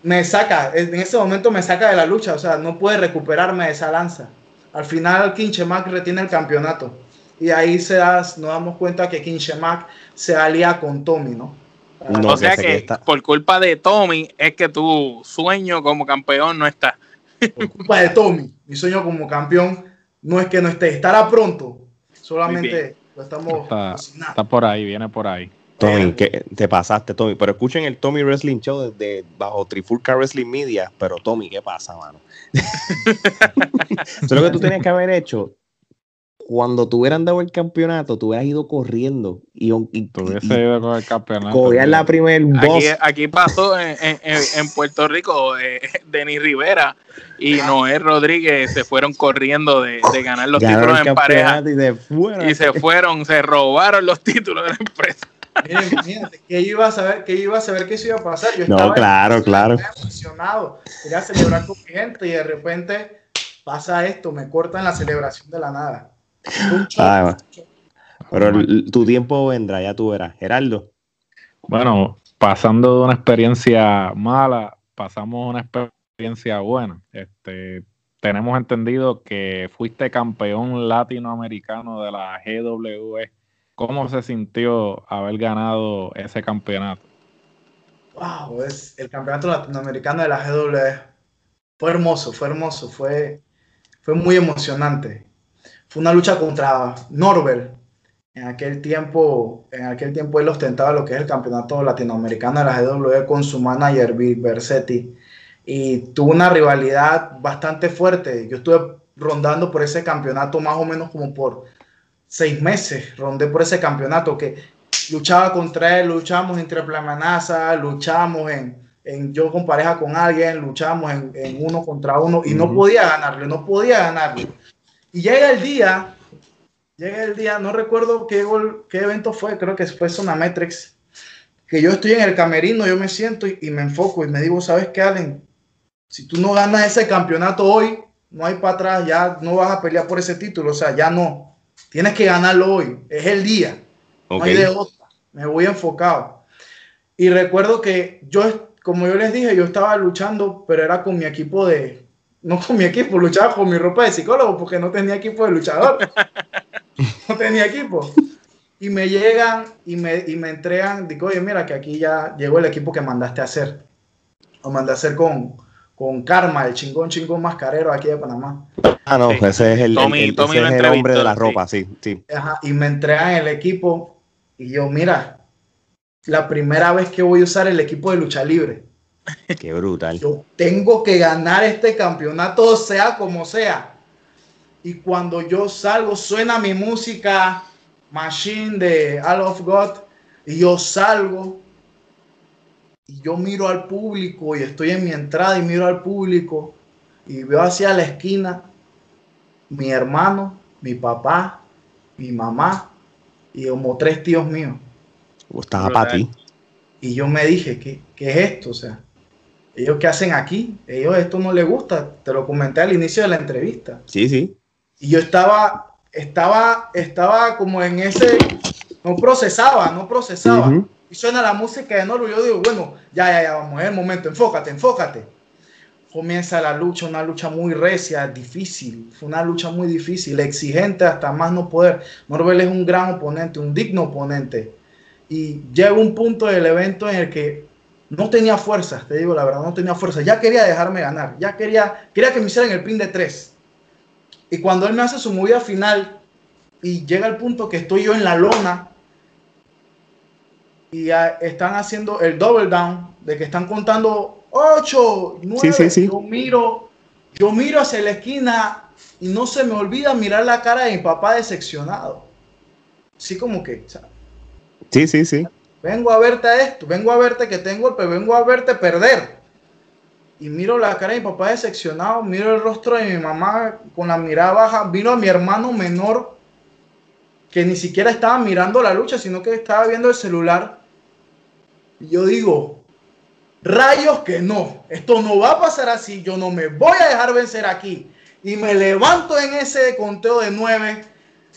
me saca, en ese momento me saca de la lucha, o sea, no puede recuperarme de esa lanza. Al final, Kinchemac retiene el campeonato. Y ahí se nos damos cuenta que Kinchemac se alía con Tommy, ¿no? o sea que, por culpa de Tommy es que tu sueño como campeón no está. Por culpa de Tommy, mi sueño como campeón no es que no esté, estará pronto. Solamente lo estamos. Está, por ahí, viene por ahí. Tommy, que te pasaste, Tommy. Pero escuchen el Tommy Wrestling Show desde bajo Trifulca Wrestling Media. Pero Tommy, ¿qué pasa, mano? Eso es lo que tú tenías que haber hecho cuando tú hubieran dado el campeonano, tú hubieras ido corriendo y, y, ido con el campeonato. Cogías la primer boss. Aquí, pasó en, en, Puerto Rico, eh, Denis Rivera y Noé Rodríguez se fueron corriendo de, de ganar los títulos en pareja. Y, se fueron, se robaron los títulos de la empresa. Miren, imagínate, que iba a saber que iba a saber que eso iba a pasar. Yo no, claro, claro. emocionado, quería celebrar con mi gente y de repente pasa esto, me cortan la celebración de la nada. Ah, pero tu tiempo vendrá, ya tú verás. Geraldo. Bueno, pasando de una experiencia mala, pasamos a una experiencia buena. Este, tenemos entendido que fuiste campeón latinoamericano de la GWE. ¿Cómo se sintió haber ganado ese campeonato? Wow, es el campeonato latinoamericano de la GWE. Fue hermoso, fue hermoso, fue, fue muy emocionante fue una lucha contra Norbert. En aquel tiempo, en aquel tiempo él ostentaba lo que es el campeonato latinoamericano de la GW con su manager Bill Bersetti y tuvo una rivalidad bastante fuerte. Yo estuve rondando por ese campeonato más o menos como por seis meses, rondé por ese campeonato que luchaba contra él, luchamos en triple amenaza, luchamos en, en yo con pareja con alguien, luchamos en, en uno contra uno y no podía ganarle, no podía ganarle. Y llega el día, llega el día, no recuerdo qué, qué evento fue, creo que fue Sonametrix, que yo estoy en el camerino, yo me siento y, me enfoco y me digo, ¿sabes qué, Allen? Si tú no ganas ese campeonato hoy, no hay para atrás, ya no vas a pelear por ese título, o sea, ya no. Tienes que ganarlo hoy, es el día. No hay de otra. Me voy enfocado. Y recuerdo que yo, como yo les dije, yo estaba luchando, pero era con mi equipo de, no con mi equipo, luchaba con mi ropa de psicólogo porque no tenía equipo de luchador. no tenía equipo. Y me llegan y me, y me entregan, digo, oye, mira que aquí ya llegó el equipo que mandaste a hacer. Lo mandé a hacer con, con Karma, el chingón chingón mascarero aquí de Panamá. Ah, no, ese es el, hombre de la ropa, sí, sí. y me entregan el equipo y yo, mira, la primera vez que voy a usar el equipo de lucha libre. Qué brutal. Yo tengo que ganar este campeonato, sea como sea. Y cuando yo salgo, suena mi música Machine de All of God. Y yo salgo y yo miro al público y estoy en mi entrada y miro al público y veo hacia la esquina mi hermano, mi papá, mi mamá y como tres tíos míos. Estaba para ti. Y yo me dije, ¿qué, ¿qué, es esto? O sea, ellos qué hacen aquí? Ellos esto no les gusta. Te lo comenté al inicio de la entrevista. Sí, sí. Y yo estaba, estaba, estaba como en ese, no procesaba, no procesaba. Y suena la música de Norbo. Yo digo, bueno, ya, ya, ya, vamos, es el momento, enfócate, enfócate. Comienza la lucha, una lucha muy recia, difícil. Fue una lucha muy difícil, exigente hasta más no poder. Norbel es un gran oponente, un digno oponente y llega un punto del evento en el que no tenía fuerzas, te digo la verdad, no tenía fuerza. Ya quería dejarme ganar, ya quería, quería que me hicieran el pin de tres. Y cuando él me hace su movida final y llega el punto que estoy yo en la lona y están haciendo el double down, de que están contando 8, 9, yo miro, yo miro hacia la esquina y no se me olvida mirar la cara de mi papá decepcionado. Así como que, Sí, sí, sí. Vengo a verte a esto, vengo a verte que tengo pero vengo a verte perder. Y miro la cara de mi papá decepcionado, miro el rostro de mi mamá con la mirada baja, vino a mi hermano menor que ni siquiera estaba mirando la lucha, sino que estaba viendo el celular. Y yo digo, rayos que no, esto no va a pasar así, yo no me voy a dejar vencer aquí. Y me levanto en ese conteo de nueve,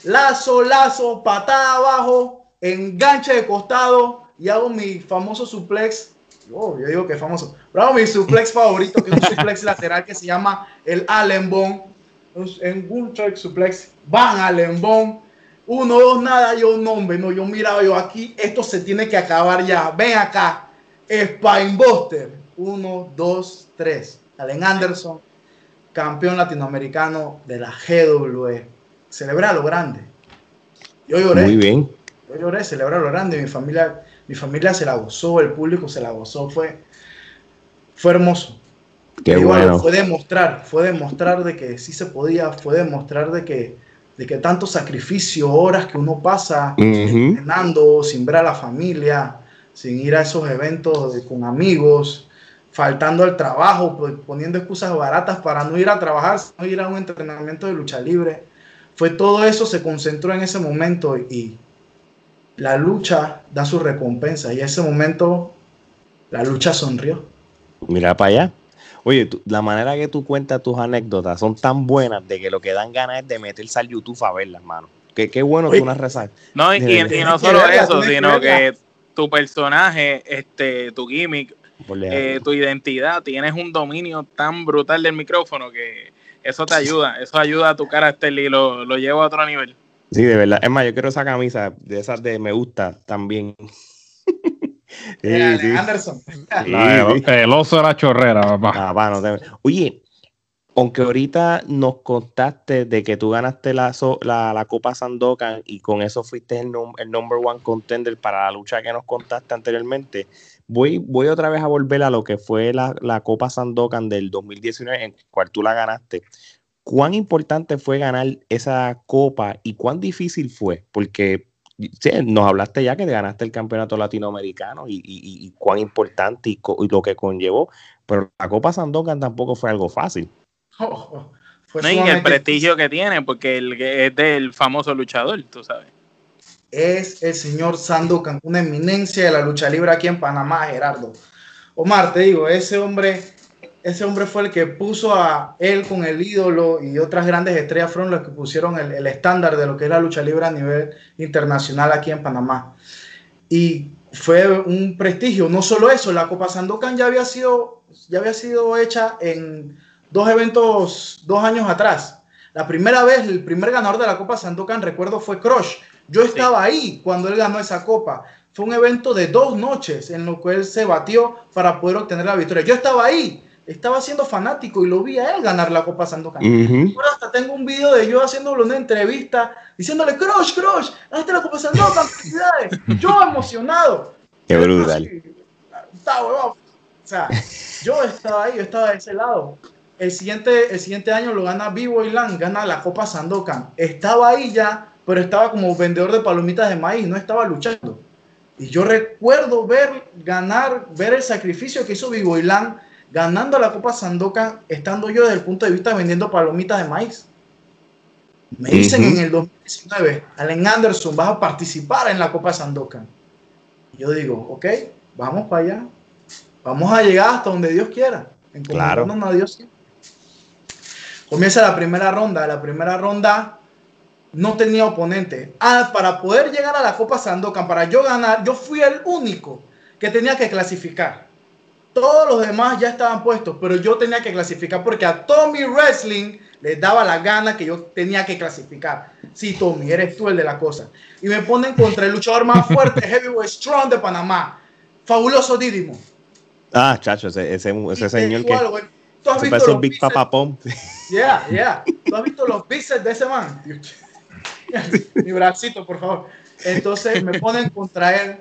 lazo, lazo, patada abajo, enganche de costado y hago mi famoso suplex. Oh, yo digo que famoso. Pero hago mi suplex favorito, que es un suplex lateral que se llama el Allen Bone. En un suplex, van Allen Bone. Uno, dos, nada. Yo no, hombre, no. Yo miraba, yo aquí, esto se tiene que acabar ya. Ven acá. Spinebuster. Uno, dos, tres. Allen Anderson, campeón latinoamericano de la GWE. Celebra lo grande. Yo lloré. Muy bien yo lloré, celebré lo grande, mi familia, mi familia se la gozó, el público se la gozó, fue, fue hermoso. Qué bueno. Fue demostrar, fue demostrar de que sí se podía, fue demostrar de que, de que tanto sacrificio, horas que uno pasa entrenando, sin ver a la familia, sin ir a esos eventos con amigos, faltando al trabajo, poniendo excusas baratas para no ir a trabajar, no ir a un entrenamiento de lucha libre. Fue todo eso se concentró en ese momento y, la lucha da su recompensa y en ese momento la lucha sonrió. Mira para allá. Oye, la manera que tú cuentas tus anécdotas son tan buenas de que lo que dan ganas es de meterse al YouTube a verlas, mano. Que qué bueno que una rezas. No, y, no solo eso, sino que tu personaje, este, tu gimmick, eh, tu identidad, tienes un dominio tan brutal del micrófono que eso te ayuda, eso ayuda a tu carácter y lo, lo lleva a otro nivel. Sí, de verdad. Es más, yo quiero esa camisa de esas de me gusta también. Anderson. el, oso de la chorrera, papá. Ah, Oye, aunque ahorita nos contaste de que tú ganaste la, la, Copa Sandokan y con eso fuiste el, el, number one contender para la lucha que nos contaste anteriormente, voy, voy otra vez a volver a lo que fue la, la Copa Sandokan del 2019, en cual tú la ganaste. ¿Cuán importante fue ganar esa copa y cuán difícil fue? Porque nos hablaste ya que ganaste el campeonato latinoamericano y, cuán importante y, lo que conllevó, pero la Copa Sandokan tampoco fue algo fácil. Oh, y el prestigio que tiene, porque el, es del famoso luchador, tú sabes. Es el señor Sandokan, una eminencia de la lucha libre aquí en Panamá, Gerardo. Omar, te digo, ese hombre ese hombre fue el que puso a él con el ídolo y otras grandes estrellas fueron los que pusieron el, estándar de lo que es la lucha libre a nivel internacional aquí en Panamá. Y fue un prestigio. No solo eso, la Copa Sandokan ya había sido, ya había sido hecha en dos eventos dos años atrás. La primera vez, el primer ganador de la Copa Sandokan, recuerdo, fue Crush. Yo estaba ahí cuando él ganó esa copa. Fue un evento de dos noches en lo que él se batió para poder obtener la victoria. Yo estaba ahí estaba siendo fanático y lo vi a él ganar la Copa Sandokan. Ahora hasta tengo un video de yo haciéndole una entrevista diciéndole, Crush, Crush, ganaste la Copa Sandokan, felicidades. yo emocionado. Qué brutal. sea, yo estaba ahí, yo estaba de ese lado. El siguiente, el siguiente año lo gana Vivo Land, gana la Copa Sandokan. Estaba ahí ya, pero estaba como vendedor de palomitas de maíz, no estaba luchando. Y yo recuerdo ver ganar, ver el sacrificio que hizo Vivo Land ganando la Copa Sandokan, estando yo desde el punto de vista vendiendo palomitas de maíz. Me dicen en el 2019, Allen Anderson, vas a participar en la Copa Sandokan. Yo digo, ok, vamos para allá. Vamos a llegar hasta donde Dios quiera. Claro. A Dios Comienza la primera ronda. La primera ronda no tenía oponente. Ah, para poder llegar a la Copa Sandokan, para yo ganar, yo fui el único que tenía que clasificar. Todos los demás ya estaban puestos, pero yo tenía que clasificar porque a Tommy Wrestling les daba la gana que yo tenía que clasificar. Sí, Tommy, eres tú el de la cosa. Y me ponen contra el luchador más fuerte, Heavyweight Strong de Panamá. Fabuloso Didimo. Ah, chacho, ese, ese, ese señor que... ¿Tú has visto los Big Papa Pom. Yeah, yeah. ¿Tú has visto los bíceps de ese man? Mi bracito, por favor. Entonces me ponen contra él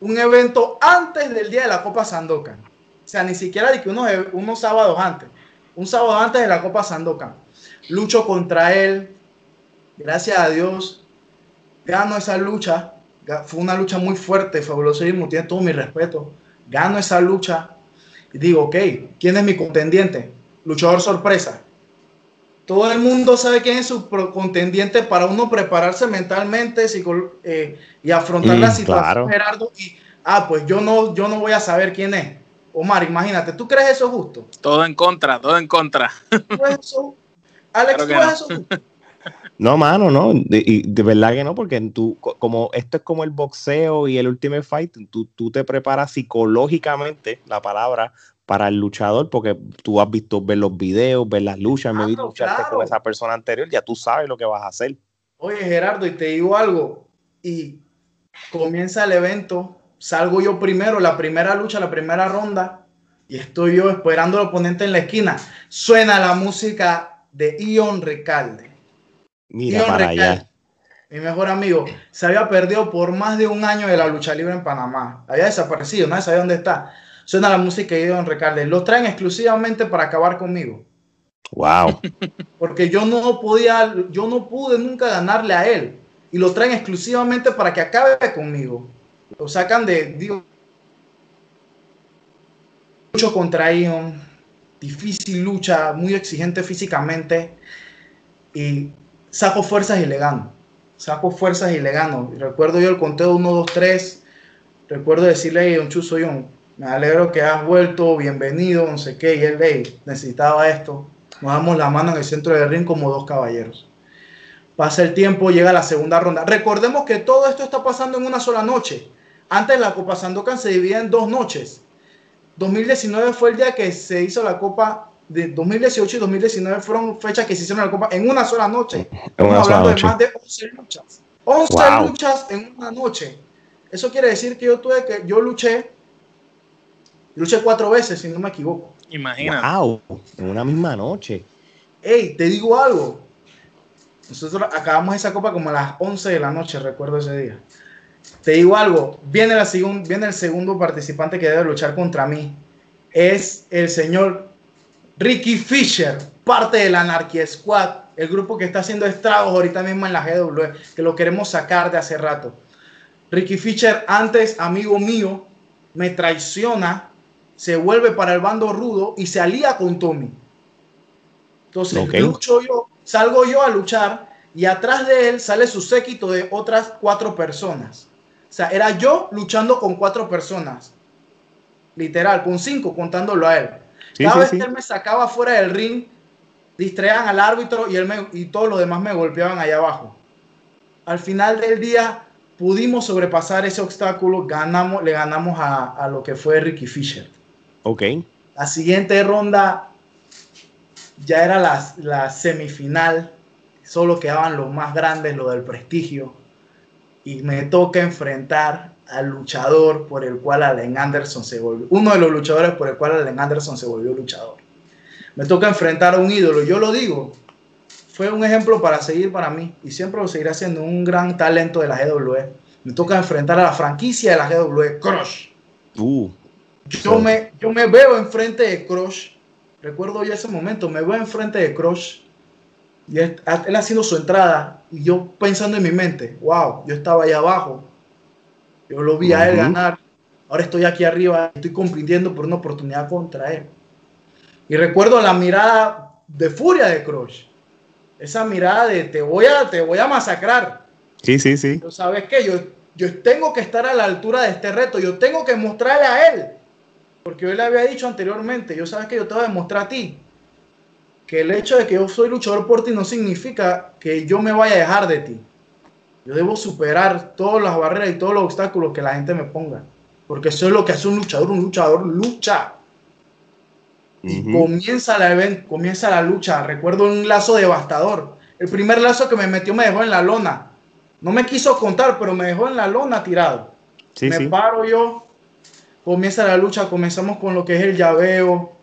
un evento antes del día de la Copa Sandokan. O sea, ni siquiera de que unos, unos sábados antes. Un sábado antes de la Copa Sandokan lucho contra él, gracias a Dios, gano esa lucha, fue una lucha muy fuerte, fabulosísimo, tiene todo mi respeto, gano esa lucha y digo, ok, ¿quién es mi contendiente? Luchador sorpresa. Todo el mundo sabe quién es su contendiente para uno prepararse mentalmente eh, y afrontar la mm, situación, Gerardo. Y, ah, pues yo no, yo no voy a saber quién es. Omar, imagínate, ¿tú crees eso justo? Todo en contra, todo en contra. Alex, no. No, mano, no. De, de verdad que no, porque tú, como esto es como el boxeo y el Ultimate Fight, tú, tú te preparas psicológicamente, la palabra, para el luchador, porque tú has visto ver los videos, ver las luchas, me vi lucharte con esa persona anterior, ya tú sabes lo que vas a hacer. Oye, Gerardo, y te digo algo, y comienza el evento, salgo yo primero, la primera lucha, la primera ronda, y estoy yo esperando al oponente en la esquina. Suena la música de Ion Recalde. Mira para allá. Mi mejor amigo se había perdido por más de un año de la lucha libre en Panamá. Había desaparecido, nadie sabía dónde está. Suena la música de Ion Recalde. Lo traen exclusivamente para acabar conmigo. Wow. Porque yo no podía, yo no pude nunca ganarle a él. Y lo traen exclusivamente para que acabe conmigo. Lo sacan de, digo, mucho contra Ion difícil lucha, muy exigente físicamente y saco fuerzas y le gano. Saco fuerzas y le gano. Recuerdo yo el conteo 1, 2, 3. Recuerdo decirle a Don Chuso, yo, me alegro que has vuelto, bienvenido, no sé qué. Y él, hey, necesitaba esto. Nos damos la mano en el centro del ring como dos caballeros. Pasa el tiempo, llega la segunda ronda. Recordemos que todo esto está pasando en una sola noche. Antes la Copa Sandokan se dividía en dos noches. 2019 fue el día que se hizo la Copa de 2018 y 2019 fueron fechas que se hicieron la Copa en una sola noche. Estamos hablando de más de 11 luchas. 11 luchas en una noche. Eso quiere decir que yo tuve que, yo luché, luché cuatro veces, si no me equivoco. Imagínate. Wow, en una misma noche. Ey, te digo algo. Nosotros acabamos esa copa como a las 11 de la noche, recuerdo ese día. Te digo algo, viene, la viene el segundo participante que debe luchar contra mí. Es el señor Ricky Fisher, parte de la Anarchy Squad, el grupo que está haciendo estragos ahorita mismo en la GW, que lo queremos sacar de hace rato. Ricky Fisher, antes amigo mío, me traiciona, se vuelve para el bando rudo y se alía con Tommy. Entonces lucho yo, salgo yo a luchar y atrás de él sale su séquito de otras cuatro personas. O sea, era yo luchando con cuatro personas. Literal, con cinco contándolo a él. Cada vez que él me sacaba fuera del ring, distraían al árbitro y, él y todos los demás me golpeaban allá abajo. Al final del día pudimos sobrepasar ese obstáculo, ganamos, le ganamos a, lo que fue Ricky Fisher. Ok. La siguiente ronda ya era la, la semifinal, solo quedaban los más grandes, lo del prestigio y me toca enfrentar al luchador por el cual Allen Anderson se volvió, uno de los luchadores por el cual Allen Anderson se volvió luchador. Me toca enfrentar a un ídolo, yo lo digo, fue un ejemplo para seguir para mí y siempre lo seguirá siendo un gran talento de la GW. Me toca enfrentar a la franquicia de la GW, Crush. Uh. Yo, me, yo me veo enfrente de Crush. Recuerdo ya ese momento, me veo enfrente de Crush. Y él, él haciendo su entrada. Y yo pensando en mi mente, wow, yo estaba ahí abajo. Yo lo vi a él ganar. Ahora estoy aquí arriba, estoy compitiendo por una oportunidad contra él. Y recuerdo la mirada de furia de Crush. Esa mirada de te voy a, te voy a masacrar. Sí, sí, sí. ¿Sabes qué? Yo, yo tengo que estar a la altura de este reto. Yo tengo que mostrarle a él. Porque yo le había dicho anteriormente, yo sabes que yo te voy a demostrar a ti que el hecho de que yo soy luchador por ti no significa que yo me vaya a dejar de ti. Yo debo superar todas las barreras y todos los obstáculos que la gente me ponga. Porque eso es lo que hace un luchador. Un luchador lucha. Y comienza, la, comienza la lucha. Recuerdo un lazo devastador. El primer lazo que me metió me dejó en la lona. No me quiso contar, pero me dejó en la lona tirado. me paro yo. Comienza la lucha. Comenzamos con lo que es el llaveo.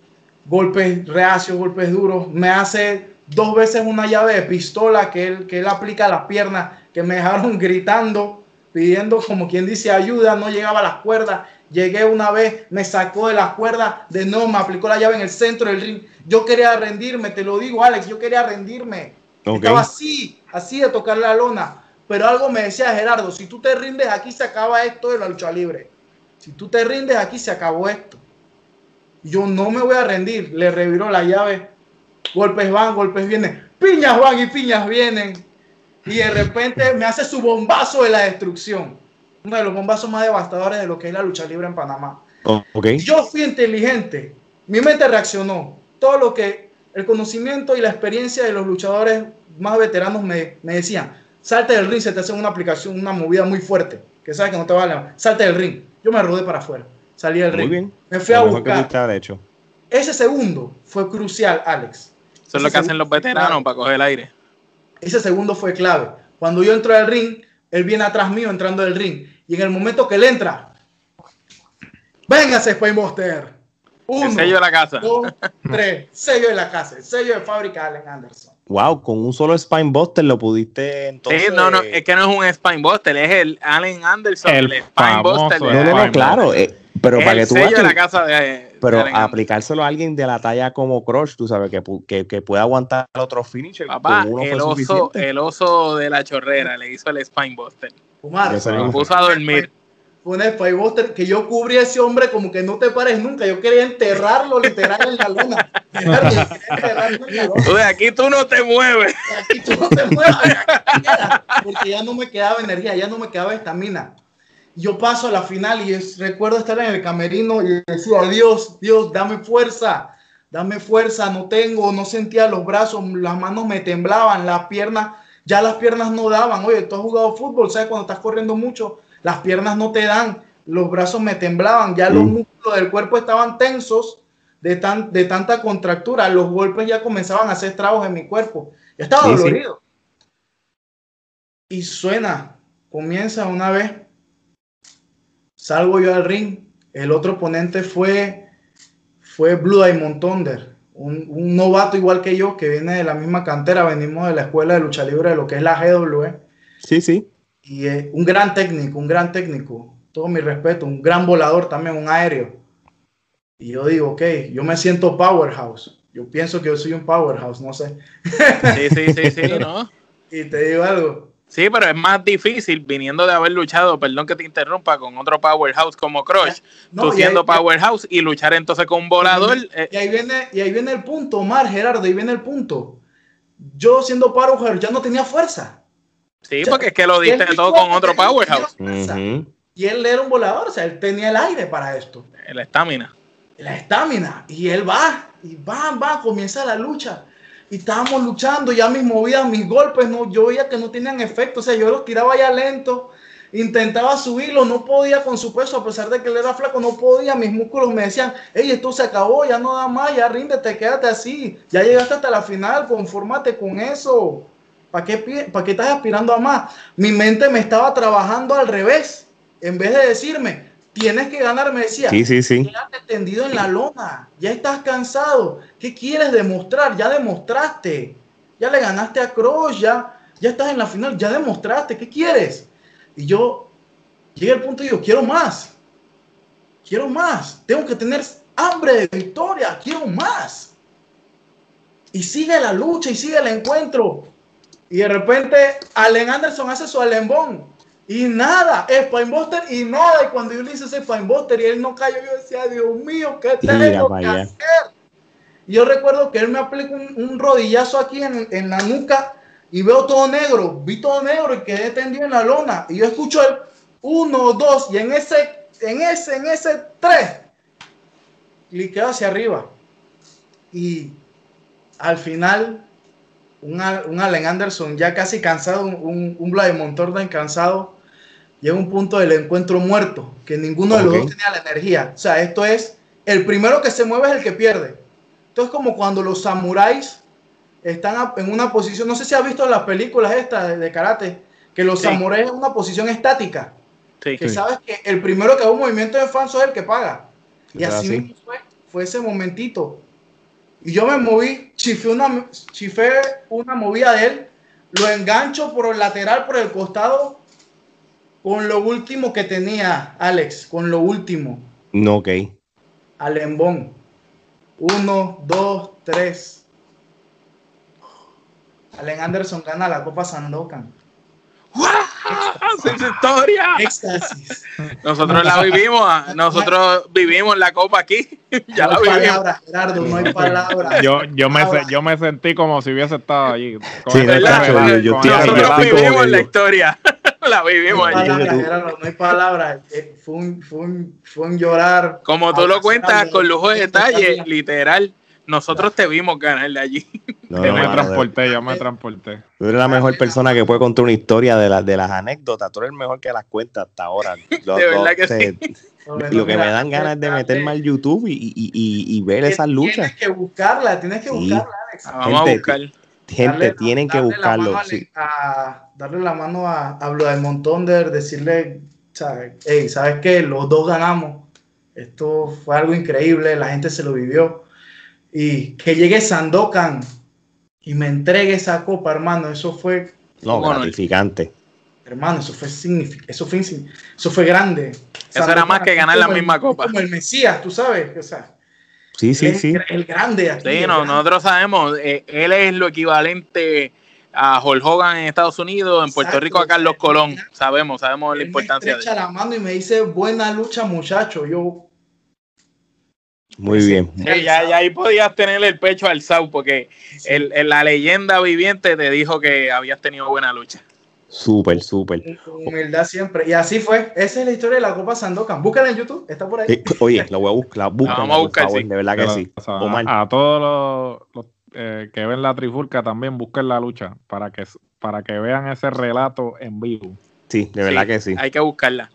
Golpes reacios, golpes duros. Me hace dos veces una llave de pistola que él, que él aplica a las piernas. Que me dejaron gritando pidiendo como quien dice ayuda, no llegaba a las cuerdas. Llegué una vez, me sacó de las cuerdas, de no, me aplicó la llave en el centro del ring. Yo quería rendirme, te lo digo, Alex, yo quería rendirme. Estaba así, así de tocar la lona. Pero algo me decía Gerardo, si tú te rindes aquí se acaba esto de la lucha libre. Si tú te rindes aquí se acabó esto. Yo no me voy a rendir. Le reviró la llave. Golpes van, golpes vienen. Piñas van y piñas vienen y de repente me hace su bombazo de la destrucción. Uno de los bombazos más devastadores de lo que es la lucha libre en Panamá. Oh, Yo fui inteligente, mi mente reaccionó. Todo lo que el conocimiento y la experiencia de los luchadores más veteranos me, me decían, salte del ring, se te hace una aplicación, una movida muy fuerte, que sabes que no te vale, salte del ring. Yo me rodé para afuera, salí del ring. Bien. Me fui a buscar. hecho. Ese segundo fue crucial, Alex. Eso es lo que hacen los veteranos para coger el aire. Ese segundo fue clave. Cuando yo entro al ring, él viene atrás mío entrando del ring. Y en el momento que él entra, véngase, Spinebuster. Uno, el sello de la casa. Dos, tres, sello de la casa, el sello de fábrica Allen Anderson. Wow, con un solo Spinebuster lo pudiste entonces. Sí, no, no, es que no es un Spinebuster, es el Allen Anderson, el, el Spinebuster. No, no, no, claro. Eh, pero para que tú sello de la casa de, pero aplicárselo a alguien de la talla como Crush, tú sabes, que, que, que puede aguantar otro finisher. Papá, el, oso, el oso de la chorrera le hizo el Spinebuster. se lo puso a dormir. Fue un Spinebuster que yo cubrí a ese hombre como que no te pares nunca. Yo quería enterrarlo literal en la luna. Tú de aquí tú no te mueves. De aquí tú no te mueves. Porque ya no me quedaba energía, ya no me quedaba estamina yo paso a la final y recuerdo estar en el camerino y decía, Dios, Dios, dame fuerza, dame fuerza, no tengo, no sentía los brazos, las manos me temblaban, las piernas, ya las piernas no daban. Oye, tú has jugado fútbol, ¿sabes? Cuando estás corriendo mucho, las piernas no te dan, los brazos me temblaban, ya los mm. músculos del cuerpo estaban tensos de, tan, de tanta contractura, los golpes ya comenzaban a hacer estragos en mi cuerpo, estaba dolorido. Y suena, comienza una vez salgo yo al ring. El otro oponente fue, fue Blue Diamond Thunder, un, novato igual que yo, que viene de la misma cantera, venimos de la escuela de lucha libre de lo que es la GW. Sí, sí. Y es un gran técnico, un gran técnico, todo mi respeto, un gran volador también, un aéreo. Y yo digo, ok, yo me siento powerhouse. Yo pienso que yo soy un powerhouse, no sé. Sí, sí, sí, sí, ¿no? y te digo algo, Sí, pero es más difícil viniendo de haber luchado, perdón que te interrumpa, con otro powerhouse como Crush, tú siendo powerhouse y luchar entonces con un volador. Eh. Y, ahí viene, y ahí viene el punto, Omar, Gerardo, ahí viene el punto. Yo siendo powerhouse ya no tenía fuerza. Sí, porque es que lo diste todo con otro powerhouse. Y él era un volador, o sea, él tenía el aire para esto. La estamina. La estamina. Y él va, y va, va, comienza la lucha y estábamos luchando, ya mis movidas, mis golpes, no, yo veía que no tenían efecto, o sea, yo los tiraba ya lento, intentaba subirlo, no podía con su peso, a pesar de que él era flaco, no podía, mis músculos me decían, hey, esto se acabó, ya no da más, ya ríndete, quédate así, ya llegaste hasta la final, conformate con eso, ¿para qué, para qué estás aspirando a más? Mi mente me estaba trabajando al revés, en vez de decirme, tienes que ganar, me decía. Sí, sí, sí. tendido en la lona, ya estás cansado. ¿Qué quieres demostrar? Ya demostraste. Ya le ganaste a Cross, ya, ya estás en la final, ya demostraste. ¿Qué quieres? Y yo llegué al punto y digo, quiero más. quiero más, tengo que tener hambre de victoria, quiero más. Y sigue la lucha y sigue el encuentro. Y de repente Allen Anderson hace su alembón. Y nada, Spinebuster y nada. Y cuando yo le hice ese Spinebuster y él no cayó, yo decía, Dios mío, ¿qué tengo que hacer? yo recuerdo que él me aplicó un, rodillazo aquí en, en, la nuca y veo todo negro. Vi todo negro y quedé tendido en la lona. Y yo escucho el uno, dos, y en ese, en ese, en ese tres, cliqueo hacia arriba. Y al final, un, un Allen Anderson ya casi cansado, un, un Vladimir Tordan cansado, llega un punto del encuentro muerto, que ninguno de los dos tenía la energía. O sea, esto es, el primero que se mueve es el que pierde. Entonces, como cuando los samuráis están en una posición, no sé si has visto las películas estas de, karate, que los samuráis en una posición estática. que sabes que el primero que haga un movimiento de fanso es el que paga. Y así fue, fue ese momentito. Y yo me moví, chifé una, chifé una movida de él, lo engancho por el lateral, por el costado, con lo último que tenía, Alex, con lo último. No, ok. Alembón. Uno, dos, tres. Allen Anderson gana la Copa Sandokan. ¡Wow! ¡Es historia! Éxtasis. Nosotros la vivimos, ah, nosotros vivimos la copa aquí. ya no hay palabras, Gerardo, no hay palabras. Yo, yo, me, yo me sentí como si hubiese estado allí. Sí, no, yo, yo, nosotros vivimos la historia. la vivimos allí. no hay palabras. Eh, fue un, fue, un, fue un llorar. Como tú lo cuentas con lujo de detalle, literal nosotros te vimos ganarle allí. No, yo me transporté, yo me transporté. Tú eres la mejor persona que puede contar una historia de, de las anécdotas. Tú eres el mejor que las cuenta hasta ahora. de verdad que sí. Lo que me dan ganas es de meterme al YouTube y, y, y, y ver esas luchas. Tienes que buscarla, tienes que buscarla, Alex. Ah, vamos a buscar. Gente, tienen que buscarlo. A, darle la mano a, a del Montonder, decirle, hey, ¿sabes qué? Los dos ganamos. Esto fue algo increíble, la gente se lo vivió y que llegue Sandokan y me entregue esa copa, hermano, eso fue... No, gratificante. Hermano, eso fue, eso fue, eso fue grande. Eso era más que ganar la misma copa. Como el Mesías, tú sabes. O sea, sí, sí, sí. El grande aquí. Sí, no, nosotros sabemos, eh, él es lo equivalente a Hulk Hogan en Estados Unidos, en Puerto Rico a Carlos Colón. Sabemos, sabemos la importancia. Me echa la mano y me dice, buena lucha, muchacho. Yo, muy bien. ya, ahí podías tener el pecho alzado porque el, la leyenda viviente te dijo que habías tenido buena lucha. Súper, súper. humildad siempre. Y así fue. Esa es la historia de la Copa Sandokan. Búscala en YouTube, está por ahí. oye, la voy a buscar. vamos a buscar, de verdad que sí. A, todos los, eh, que ven la trifulca también busquen la lucha para que, para que vean ese relato en vivo. Sí, de verdad que sí. Hay que buscarla.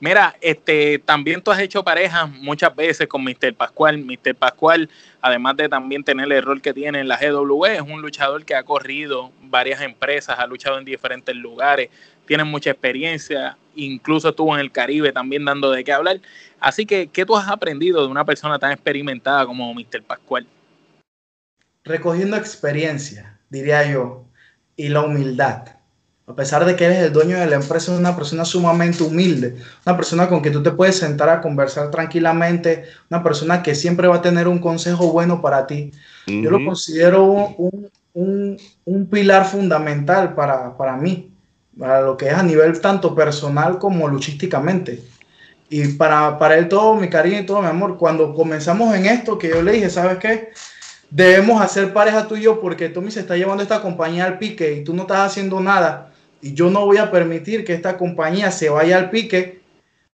Mira, este, también tú has hecho parejas muchas veces con Mr. Pascual. Mr. Pascual, además de también tener el rol que tiene en la GW, es un luchador que ha corrido varias empresas, ha luchado en diferentes lugares, tiene mucha experiencia, incluso estuvo en el Caribe también dando de qué hablar. Así que, ¿qué tú has aprendido de una persona tan experimentada como Mr. Pascual? Recogiendo experiencia, diría yo, y la humildad a pesar de que eres el dueño de la empresa, es una persona sumamente humilde, una persona con que tú te puedes sentar a conversar tranquilamente, una persona que siempre va a tener un consejo bueno para ti. Yo lo considero un, un, un pilar fundamental para, para, mí, para lo que es a nivel tanto personal como luchísticamente. Y para, para él todo mi cariño y todo mi amor. Cuando comenzamos en esto, que yo le dije, ¿sabes qué? Debemos hacer pareja tú y yo porque Tommy se está llevando esta compañía al pique y tú no estás haciendo nada y yo no voy a permitir que esta compañía se vaya al pique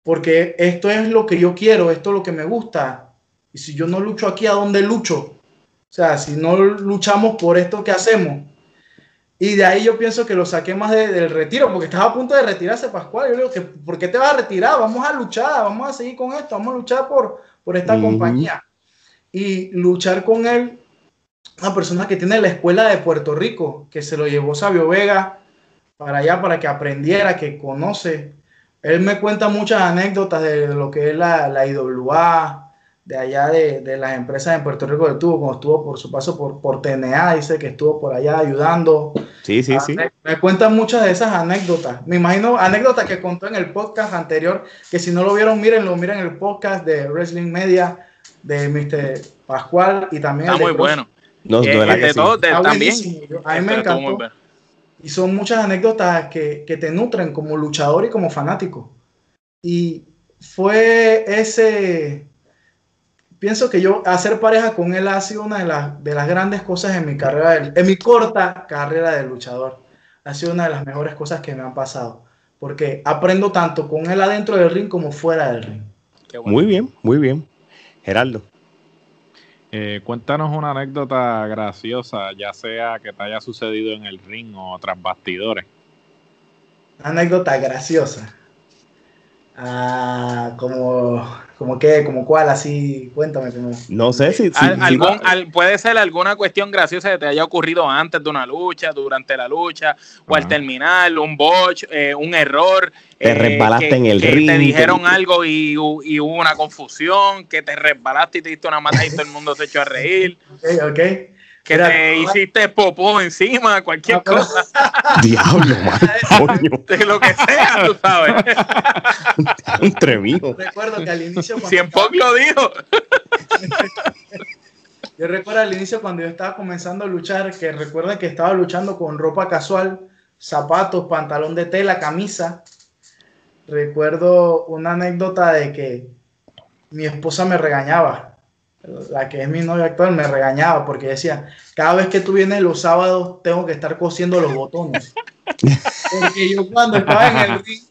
porque esto es lo que yo quiero, esto es lo que me gusta. Y si yo no lucho aquí, ¿a dónde lucho? O sea, si no luchamos por esto que hacemos. Y de ahí yo pienso que lo saqué más del retiro, porque estaba a punto de retirarse Pascual. Yo le digo, que, ¿por qué te vas a retirar? Vamos a luchar, vamos a seguir con esto, vamos a luchar por, por esta compañía. Y luchar con él, una persona que tiene la escuela de Puerto Rico, que se lo llevó Sabio Vega, para allá para que aprendiera, que conoce. Él me cuenta muchas anécdotas de lo que es la, la IWA, de allá de, de, las empresas en Puerto Rico que tuvo, como estuvo por su paso por, por TNA, dice que estuvo por allá ayudando. Sí, sí, sí. Me, cuentan muchas de esas anécdotas. Me imagino anécdotas que contó en el podcast anterior, que si no lo vieron, mírenlo, miren el podcast de Wrestling Media de Mr. Pascual y también... Está muy bueno. Nos Eh, de sí. todo, de- también. A mí me encantó. Y son muchas anécdotas que, que te nutren como luchador y como fanático. Y fue ese, pienso que yo hacer pareja con él ha sido una de las, de las grandes cosas en mi carrera, de- en mi corta carrera de luchador. Ha sido una de las mejores cosas que me han pasado. Porque aprendo tanto con él adentro del ring como fuera del ring. Bueno. Muy bien, muy bien. Gerardo. Eh, cuéntanos una anécdota graciosa, ya sea que te haya sucedido en el ring o tras bastidores. Anécdota graciosa. Ah, como, como qué, como cuál, así, cuéntame. Como... No sé si, si- Al- si- algún- al- puede ser alguna cuestión graciosa que te haya ocurrido antes de una lucha, durante la lucha, o al Ajá. terminar, un botch, eh, un error. Te eh, resbalaste que- en el que ring, Te dijeron te- algo y, y hubo una confusión, que te resbalaste y te diste una mata y todo el mundo se echó a reír, Ok, ok. Que Mira, te hiciste popó encima, cualquier pero- cosa, Diablo, man, coño, de lo que sea, tú sabes. entre mío. recuerdo que al inicio estaba- Pop lo dijo. yo recuerdo al inicio cuando yo estaba comenzando a luchar que recuerda que estaba luchando con ropa casual zapatos pantalón de tela camisa recuerdo una anécdota de que mi esposa me regañaba la que es mi novia actual me regañaba porque decía cada vez que tú vienes los sábados tengo que estar cosiendo los botones porque yo cuando estaba en el ring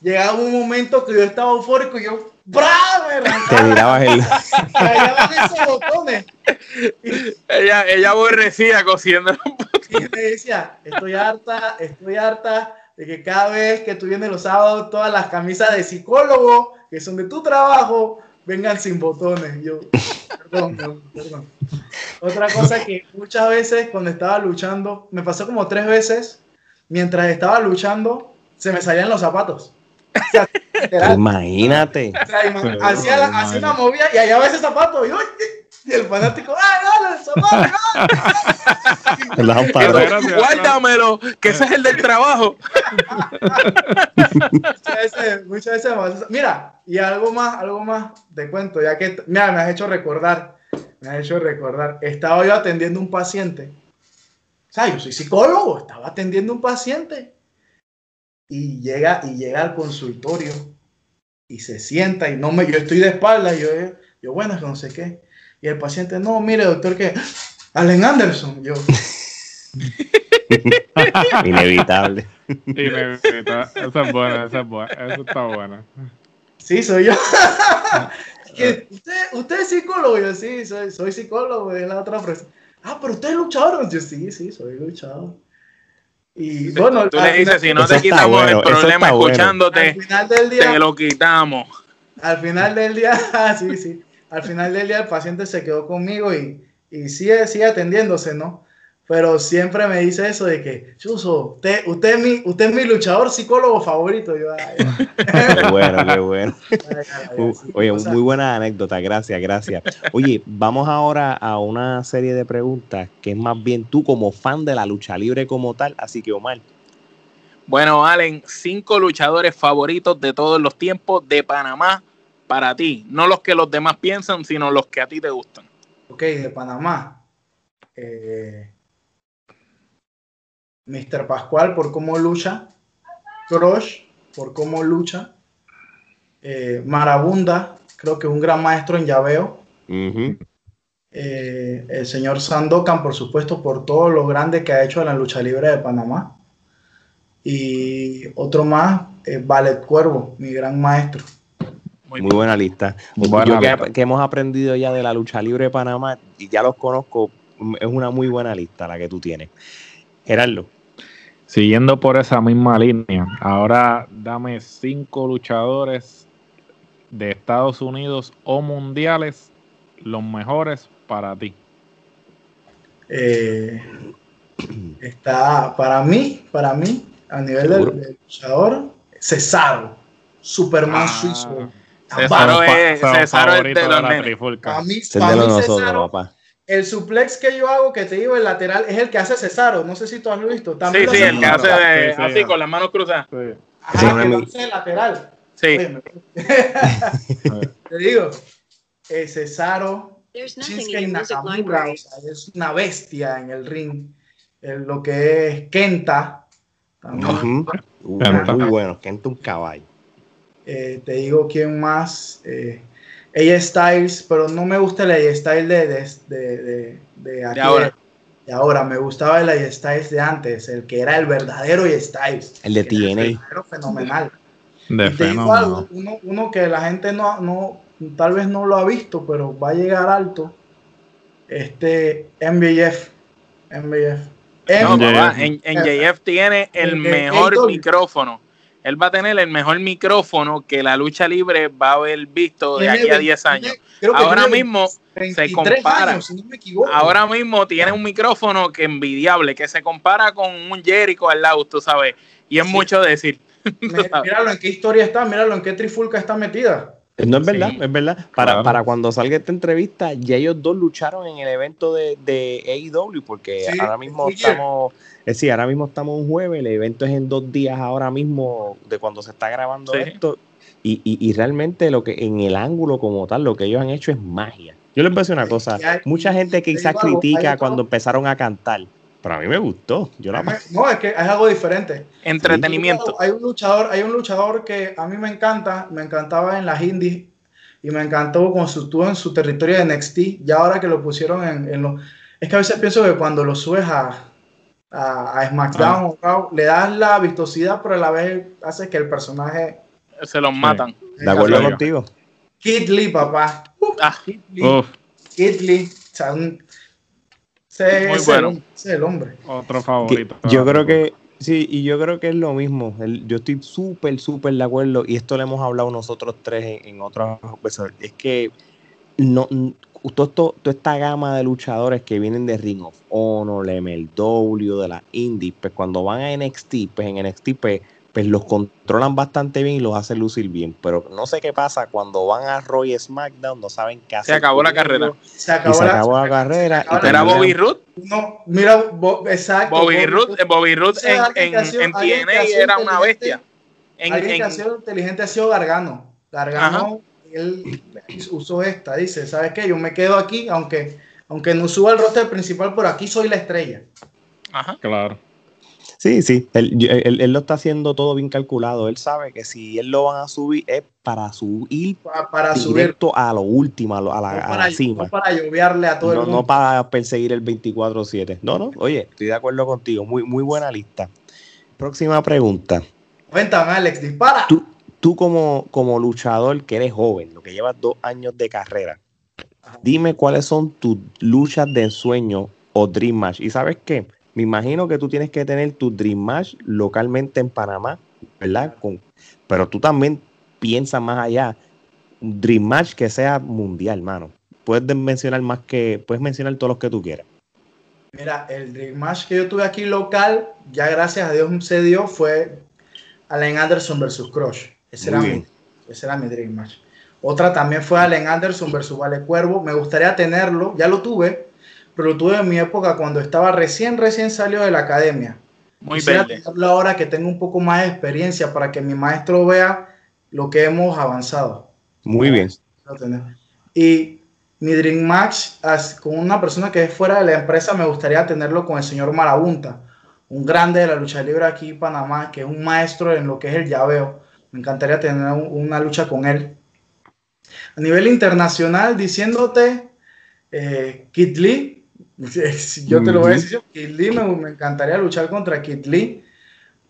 llegaba un momento que yo estaba eufórico y yo ¡Bravo! Me Te mirabas el. esos botones. Ella, ella aborrecía cosiendo. Y me decía, estoy harta, estoy harta de que cada vez que tú vienes los sábados, todas las camisas de psicólogo, que son de tu trabajo, vengan sin botones. Yo, perdón, perdón, perdón. Otra cosa que muchas veces cuando estaba luchando, me pasó como tres veces, mientras estaba luchando, se me salían los zapatos. O sea, literal. Imagínate. O sea, hacía, la- hacía una movida y allá va ese zapato. Y, uy, y el fanático, ¡ay, dale, el zapato! no". Guárdamelo, que ese es el del trabajo. muchas veces, muchas veces me pasa- Mira, y algo más, algo más te cuento, ya que, mira, me has hecho recordar, me has hecho recordar, estaba yo atendiendo un paciente, o sea, yo soy psicólogo, estaba atendiendo un paciente, y llega, y llega al consultorio, y se sienta, y no me, yo estoy de espalda, y yo, yo, bueno, no sé qué, y el paciente, no, mire, doctor, que, Allen Anderson, yo, Inevitable. Grita, esa es buena, esa es buena, eso está buena. Sí, soy yo. Que, ¿Usted, ¿Usted es psicólogo? Yo sí, soy, soy psicólogo. Es la otra frase. Ah, pero usted es luchador. Yo sí, sí, soy luchador. Y bueno, Tú le dices, final- si no te quitamos bueno, el problema está bueno. al escuchándote, final del te lo quitamos. al final del día, ah, sí, sí. Al final del día el paciente se quedó conmigo y, y sigue, sigue atendiéndose, ¿no? Pero siempre me dice eso de que, Chuso, usted, usted, es, mi, usted es mi luchador psicólogo favorito. Yo, ay, Qué bueno, qué bueno. Uh, Oye, muy buena anécdota, gracias, gracias. Oye, vamos ahora a una serie de preguntas que es más bien tú como fan de la lucha libre como tal, así que Omar, Bueno, Allen, cinco luchadores favoritos de todos los tiempos de Panamá para ti. No los que los demás piensan, sino los que a ti te gustan. Ok, de Panamá. Eh, Mr. Pascual por cómo lucha. Crush por cómo lucha. Eh, Marabunda, creo que es un gran maestro en llaveo. Eh, el señor Sandokan, por supuesto, por todo lo grande que ha hecho en la lucha libre de Panamá. Y otro más, eh, Ballet Cuervo, mi gran maestro. Muy, muy buena lista. Buena Yo que, lista. que hemos aprendido ya de la lucha libre de Panamá y ya los conozco, es una muy buena lista la que tú tienes. Gerardo, Siguiendo por esa misma línea, ahora dame cinco luchadores de Estados Unidos o mundiales, los mejores para ti. Eh, está para mí, para mí, a nivel del, del luchador, Cesaro, Superman Ah, suizo. Cesaro es, Cesaro es de los nenes. Para mí, Es de mí los nosotros, Cesaro, papá. el suplex que yo hago, que te digo, el lateral, es el que hace Cesaro. No sé si tú has visto. Sí, También sí, el que hace Cesaro. de- Sí, sí, así sí. con las manos cruzadas. Sí. Ajá, Sí, que lo hace el lateral. Sí. Te digo, eh, Cesaro, Shinsuke Nakamura, o sea, es una bestia en el ring. Eh, lo que es Kenta, también. Uh, Kenta. muy bueno, Kenta un caballo. Eh, te digo quién más. Eh, ella Styles, pero no me gusta el ella Styles de, de, de, de, de aquí ahora. de ahora. Me gustaba el ella Styles de antes, el que era el verdadero ella Styles. El de TNA. el verdadero fenomenal. De Y te digo fenómeno. algo, uno, uno que la gente no, no, tal vez no lo ha visto, pero va a llegar alto. Este MBF. MBF. No, MJF. papá, en, en JF tiene el mejor micrófono. Él va a tener el mejor micrófono que la lucha libre va a haber visto de aquí a ve- 10 años. Ahora mismo se 23 compara. años, si no me equivoco. Ahora mismo tiene un micrófono que envidiable, que se compara con un Jericho al lado, tú sabes. Y es Sí. mucho decir. Míralo en qué historia está, míralo en qué trifulca está metida. No es verdad, Sí. es verdad. Para, Claro. para cuando salga esta entrevista, ya ellos dos lucharon en el evento de, de AEW, porque Sí, ahora mismo sí. estamos, es decir, ahora mismo estamos un jueves, el evento es en dos días ahora mismo de cuando se está grabando Sí. esto, y, y, y realmente lo que en el ángulo como tal, lo que ellos han hecho es magia. Yo les voy a decir una cosa, mucha gente te quizás critica cuando empezaron a cantar, pero a mí me gustó, yo la No, es que es algo diferente. Entretenimiento. Hay un luchador, hay un luchador que a mí me encanta, me encantaba en las indies y me encantó con su estuvo en su territorio de NXT. Ya ahora que lo pusieron en, en lo, es que a veces pienso que cuando lo subes a, a, a SmackDown o Raw, le das la vistosidad, pero a la vez hace que el personaje Se los matan. De acuerdo contigo. Kid Lee, papá. Ah, Kid Lee, Uf, Kid Lee. O sea, un- ese, Muy ese bueno. es el- ese es el hombre. otro Que favorito. yo creo que sí, y yo creo que es lo mismo. El- yo estoy súper, súper de acuerdo, y esto lo hemos hablado nosotros tres en, en otras veces. Es que no, todo esto- toda esta gama de luchadores que vienen de Ring of Honor, MLW, de la Indie, pues cuando van a NXT, pues en NXT, pues, pues los controlan bastante bien y los hacen lucir bien. Pero no sé qué pasa cuando van a Roy y SmackDown, no saben qué hacer. se acabó la carrera. Se Y acabó, se la- acabó la carrera. acabó y la- Era Bobby Roode. No, mira, Bo- exacto. Bobby Roode, Bobby es en, en, en TNA era una bestia. En, Alguien que ha sido inteligente ha sido Gargano. Gargano, él usó esta, dice, ¿sabes qué? Yo me quedo aquí, aunque, aunque no suba el roster principal, por aquí soy la estrella. Ajá. Claro. Sí, sí, él, él- él lo está haciendo todo bien calculado. Él sabe que si él lo van a subir es para subir Pa- Para subir, directo a lo último, a, a no la, a para, la cima. no para lloviarle a todo No, el mundo. no para perseguir el 24-7. No, no, oye, estoy de acuerdo contigo. Muy, muy buena lista. Próxima pregunta. Cuéntame, Alex, dispara. Tú, tú como, como luchador que eres joven, lo que llevas dos años de carrera, dime cuáles son tus luchas de ensueño o Dream Match. Y sabes qué, me imagino que tú tienes que tener tu Dream Match localmente en Panamá, ¿verdad? Con, pero tú también piensas más allá, un Dream Match que sea mundial, hermano. Puedes de- mencionar más que, puedes mencionar todos los que tú quieras. Mira, el Dream Match que yo tuve aquí local, ya gracias a Dios se dio, fue Allen Anderson versus Crush. Ese, era mi, ese era mi Dream Match. Otra también fue Allen Anderson versus Vale Cuervo. Me gustaría tenerlo, ya lo tuve, pero lo tuve en mi época cuando estaba recién, recién salió de la academia. Muy tenerlo ahora que tengo un poco más de experiencia para que mi maestro vea lo que hemos avanzado. Muy bien. Y mi Dream Match con una persona que es fuera de la empresa, me gustaría tenerlo con el señor Marabunta, un grande de la lucha libre aquí en Panamá, que es un maestro en lo que es el llaveo. Me encantaría tener un- una lucha con él. A nivel internacional, diciéndote, eh, Kid Lee, yo te lo voy a decir, Kid Lee, me, me encantaría luchar contra Kid Lee,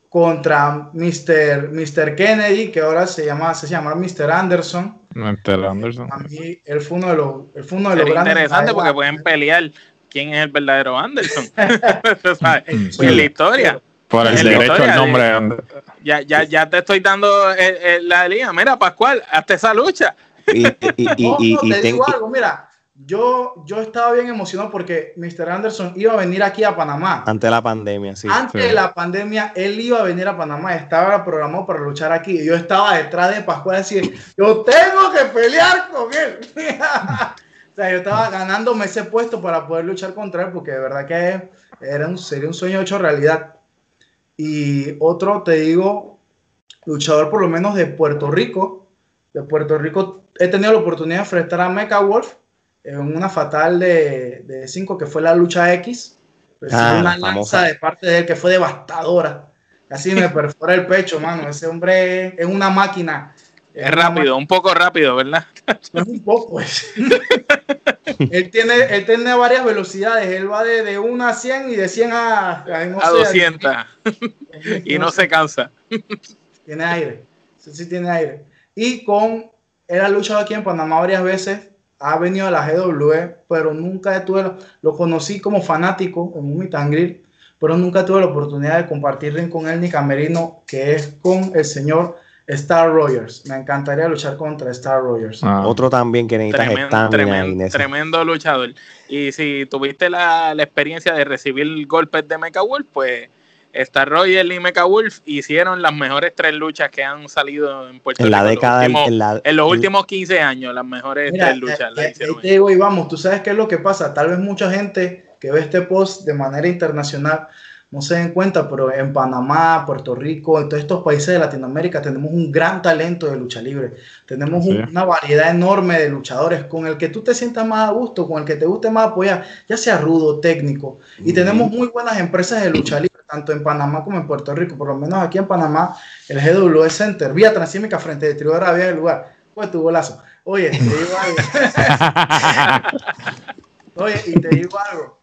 contra Mr. Mr. Kennedy, que ahora se llama, se llama Mr. Anderson. Mr. Anderson. A mí, él fue uno de los, él fue uno de los grandes. interesante porque pueden pelear quién es el verdadero Anderson. Mm, Sí. En la historia. Por el derecho al de- nombre. de Ander- Ya, ya, ya te estoy dando eh, eh, la liga. Mira, Pascual, hasta esa lucha. Y, y, y, y- no, y te ten- digo algo, mira, yo, yo estaba bien emocionado porque Mr. Anderson iba a venir aquí a Panamá. Antes de la pandemia, sí. Antes de la pandemia, él iba a venir a Panamá, estaba programado para luchar aquí. Y yo estaba detrás de Pascual decir, yo tengo que pelear con él. o sea, yo estaba ganándome ese puesto para poder luchar contra él, porque de verdad que era un, sería un sueño hecho realidad. Y otro, te digo, luchador por lo menos de Puerto Rico. De Puerto Rico he tenido la oportunidad de enfrentar a Mecha Wolf en una fatal de 5 que fue la lucha X. Ah, una lanza de parte de él que fue devastadora. Casi me perfora el pecho, mano. Ese hombre es una máquina. Es, rápido, un poco rápido, ¿verdad? No es un poco. él, tiene, él tiene varias velocidades. Él va de, de 1 a 100 y de 100 a, a, 200. y no, se cansa. Tiene aire. Sí, sí tiene aire. Y con. Él ha luchado aquí en Panamá varias veces ha venido a la GW, pero nunca tuve, lo conocí como fanático en un meet pero nunca tuve la oportunidad de compartir con él ni camerino, que es con el señor Star Rogers. Me encantaría luchar contra Star Rogers. Ah. Otro también que necesitas tremendo, tremendo, tremendo, luchador. Y si tuviste la, la experiencia de recibir golpes de Mecha Wolf, pues Star Royal y Mecha Wolf hicieron las mejores tres luchas que han salido en Puerto en La década, en, los últimos 15 años, las mejores tres luchas. Eh, eh, te digo, y vamos, tú sabes qué es lo que pasa. Tal vez mucha gente que ve este post de manera internacional no se den cuenta, pero en Panamá, Puerto Rico, en todos estos países de Latinoamérica tenemos un gran talento de lucha libre. Tenemos una variedad enorme de luchadores con el que tú te sientas más a gusto, con el que te guste más apoyar, ya sea rudo, técnico. Y tenemos muy buenas empresas de lucha libre, tanto en Panamá como en Puerto Rico. Por lo menos aquí en Panamá, el GW Center, vía transímica frente de Trio de Arabia del lugar. Pues tu golazo. Oye, te digo algo. Oye, y te digo algo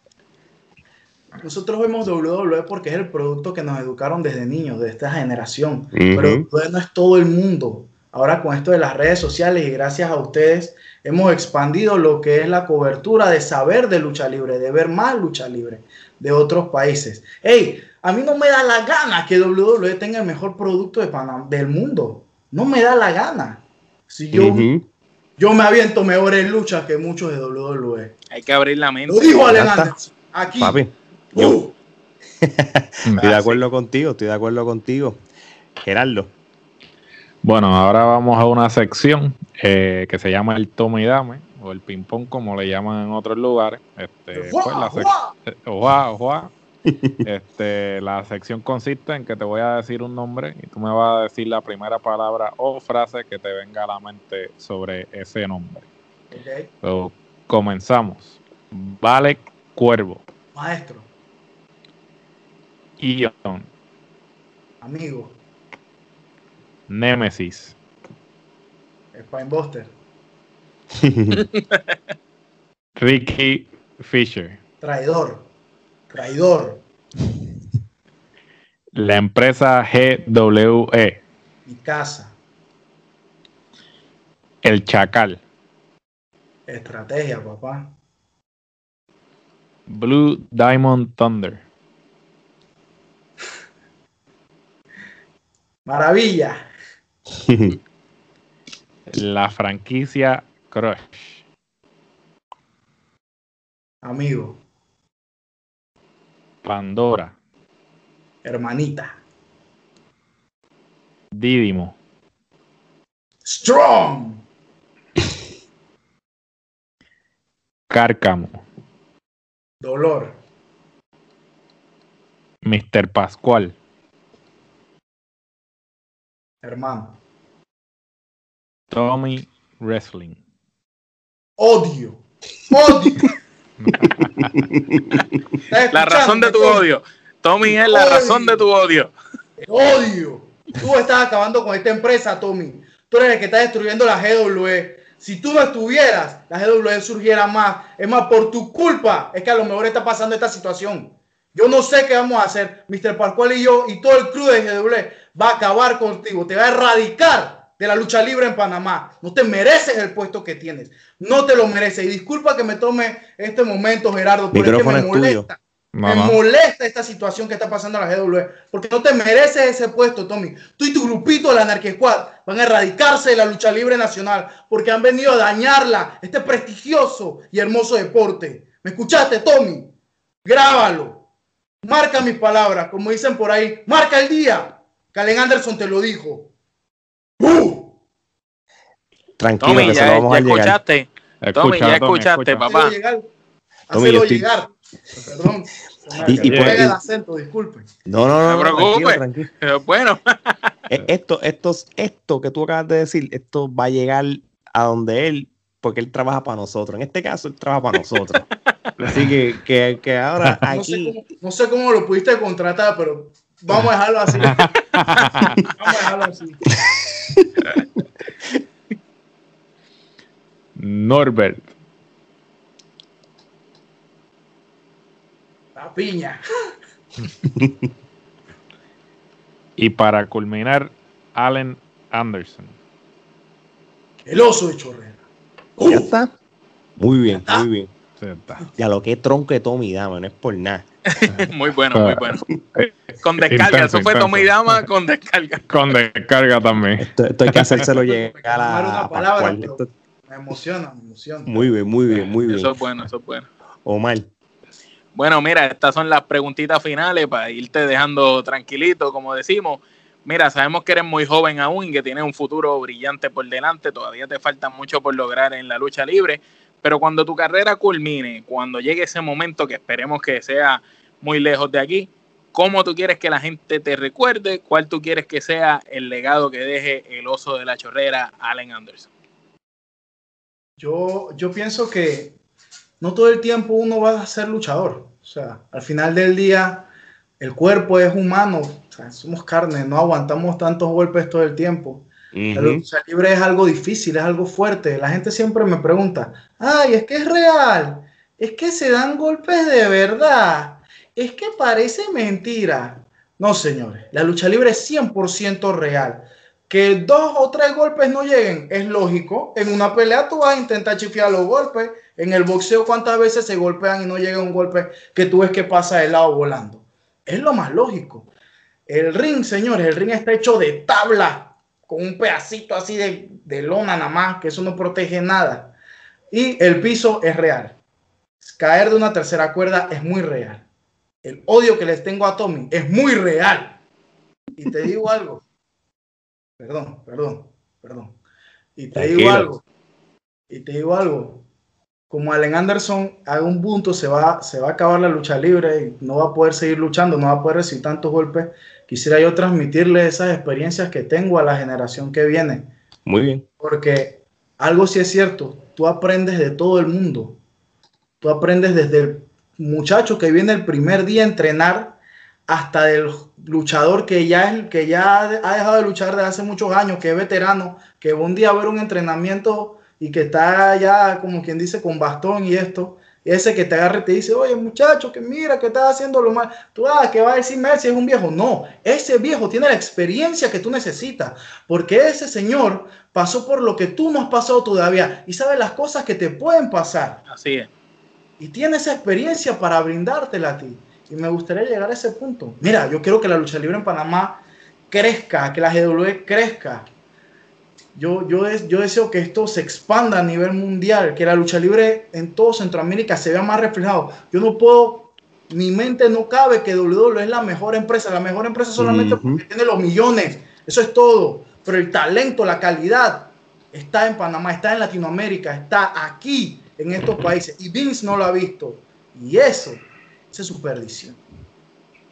nosotros vemos WWE porque es el producto que nos educaron desde niños, de esta generación. Pero WWE no es todo el mundo. Ahora con esto de las redes sociales y gracias a ustedes hemos expandido lo que es la cobertura de saber de lucha libre, de ver más lucha libre de otros países. Hey, a mí no me da la gana que WWE tenga el mejor producto de del mundo. No me da la gana. Si yo, yo me aviento mejores luchas que muchos de WWE. Hay que abrir la mente. Lo dijo Aquí. Uh. estoy de acuerdo contigo, estoy de acuerdo contigo. Gerardo. Bueno, ahora vamos a una sección eh, que se llama el toma y dame, o el ping-pong, como le llaman en otros lugares. Este, pues, la, este, la sección consiste en que te voy a decir un nombre y tú me vas a decir la primera palabra o frase que te venga a la mente sobre ese nombre. comenzamos. Vale Cuervo. Maestro. Ion. Amigo. Nemesis. Spinebuster. Ricky Fisher. Traidor. Traidor. La empresa GWE. Mi casa. El Chacal. Estrategia, papá. Blue Diamond Thunder. Maravilla. La franquicia Crush. Amigo. Pandora. Hermanita. Didimo. Strong. Cárcamo. Dolor. Mr. Pascual. Hermano. Tommy Wrestling. Odio. Odio. la razón de tu odio. Tommy es la razón de tu odio. Odio. Tú estás acabando con esta empresa, Tommy. Tú eres el que está destruyendo la GWE. Si tú no estuvieras, la GWE surgiera más. Es más, por tu culpa es que a lo mejor está pasando esta situación. Yo no sé qué vamos a hacer, Mr. Pascual y yo y todo el club de GW va a acabar contigo, te va a erradicar de la lucha libre en Panamá. No te mereces el puesto que tienes, no te lo mereces. Y disculpa que me tome este momento, Gerardo, pero es que me molesta. me molesta esta situación que está pasando en la GW, porque no te mereces ese puesto, Tommy. Tú y tu grupito de la Anarquía Squad van a erradicarse de la lucha libre nacional, porque han venido a dañarla, este prestigioso y hermoso deporte. ¿Me escuchaste, Tommy? Grábalo. Marca mis palabras, como dicen por ahí. Marca el día. Calen Anderson te lo dijo. ¡Uh! Tranquilo, Tommy, que ya, se lo vamos ya a escuchaste. Tommy, ya escuchaste, papá. Tommy, llegar. Perdón. Y, y por, el acento, disculpe. No, no, no. No te preocupes. Tranquilo, tranquilo. Bueno. E, esto, esto, esto que tú acabas de decir, esto va a llegar a donde él, porque él trabaja para nosotros. En este caso, él trabaja para nosotros. Así que, que, que ahora aquí. No sé, cómo, no sé, cómo, lo pudiste contratar, pero vamos a dejarlo así. vamos a dejarlo así. Norbert. La piña. y para culminar, Allen Anderson. El oso de Chorrera. Ya está. Muy bien, muy bien. Ya lo que es tronco de Tommy Dama, no es por nada. muy bueno, muy bueno. Con descarga, eso fue Tommy Dama con descarga. Con descarga también. Esto, hay que hacérselo llegar a. Una palabra, me emociona, me emociona. Muy bien, muy bien, muy bien. Eso es bueno, eso es bueno. Omar. Bueno, mira, estas son las preguntitas finales para irte dejando tranquilito, como decimos. Mira, sabemos que eres muy joven aún y que tienes un futuro brillante por delante, todavía te falta mucho por lograr en la lucha libre, pero cuando tu carrera culmine, cuando llegue ese momento que esperemos que sea muy lejos de aquí, ¿cómo tú quieres que la gente te recuerde? ¿Cuál tú quieres que sea el legado que deje el oso de la chorrera, Allen Anderson? Yo, yo pienso que no todo el tiempo uno va a ser luchador. O sea, al final del día, el cuerpo es humano, somos carne, no aguantamos tantos golpes todo el tiempo. La lucha libre es algo difícil, es algo fuerte. La gente siempre me pregunta, ay, es que es real, es que se dan golpes de verdad, es que parece mentira. No, señores, la lucha libre es 100% real. Que dos o tres golpes no lleguen es lógico. En una pelea tú vas a intentar chifiar los golpes. En el boxeo, ¿cuántas veces se golpean y no llega un golpe que tú ves que pasa de lado volando? Es lo más lógico. El ring, señores, el ring está hecho de tabla, con un pedacito así de, de lona nada más, que eso no protege nada. Y el piso es real. Caer de una tercera cuerda es muy real. El odio que les tengo a Tommy es muy real. Y te digo algo, Perdón, perdón, perdón. Y te digo algo. Y te digo algo. Como Allen Anderson a un punto se va, se va a acabar la lucha libre y no va a poder seguir luchando, no va a poder recibir tantos golpes. Quisiera yo transmitirle esas experiencias que tengo a la generación que viene. Muy bien. Porque algo sí es cierto, tú aprendes de todo el mundo. Tú aprendes desde el muchacho que viene el primer día a entrenar hasta del luchador que ya, es, que ya ha dejado de luchar desde hace muchos años, que es veterano, que va un día a ver un entrenamiento y que está ya, como quien dice, con bastón y esto, ese que te agarra y te dice, oye muchacho, que mira, que estás haciendo lo mal, tú, ah, que va a decir si es un viejo. No, ese viejo tiene la experiencia que tú necesitas, porque ese señor pasó por lo que tú no has pasado todavía y sabe las cosas que te pueden pasar. Así es. Y tiene esa experiencia para brindártela a ti. Y me gustaría llegar a ese punto. Mira, yo quiero que la lucha libre en Panamá crezca, que la GW crezca. Yo, yo, yo deseo que esto se expanda a nivel mundial, que la lucha libre en todo Centroamérica se vea más reflejado. Yo no puedo, mi mente no cabe que WWE es la mejor empresa, la mejor empresa solamente porque tiene los millones, eso es todo. Pero el talento, la calidad está en Panamá, está en Latinoamérica, está aquí, en estos países. Y Vince no lo ha visto. Y eso esa es su perdición.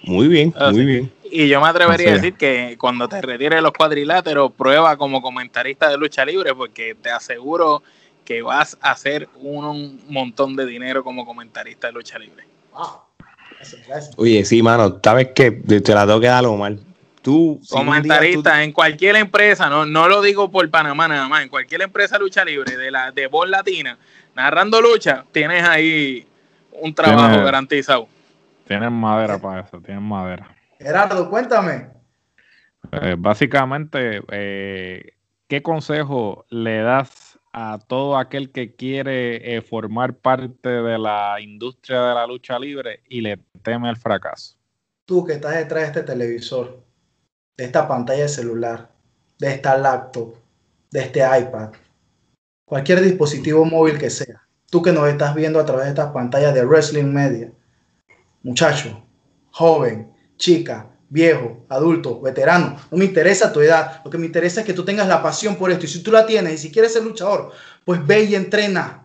Muy bien, ah, muy bien. Y yo me atrevería a decir que cuando te retires los cuadriláteros, prueba como comentarista de lucha libre, porque te aseguro que vas a hacer un, montón de dinero como comentarista de lucha libre. Oye, sí, mano, sabes que te la tengo que dar mal. Tú, comentarista en cualquier empresa, no, no lo digo por Panamá nada más, en cualquier empresa lucha libre de la de voz latina, narrando lucha, tienes ahí un trabajo garantizado. Tienen madera para eso, tienen madera. Gerardo, cuéntame. Eh, básicamente, eh, ¿qué consejo le das a todo aquel que quiere eh, formar parte de la industria de la lucha libre y le teme al fracaso? Tú que estás detrás de este televisor, de esta pantalla de celular, de esta laptop, de este iPad, cualquier dispositivo móvil que sea, tú que nos estás viendo a través de estas pantallas de Wrestling Media, muchacho, joven, chica, viejo, adulto, veterano, no me interesa tu edad, lo que me interesa es que tú tengas la pasión por esto y si tú la tienes y si quieres ser luchador, pues ve y entrena.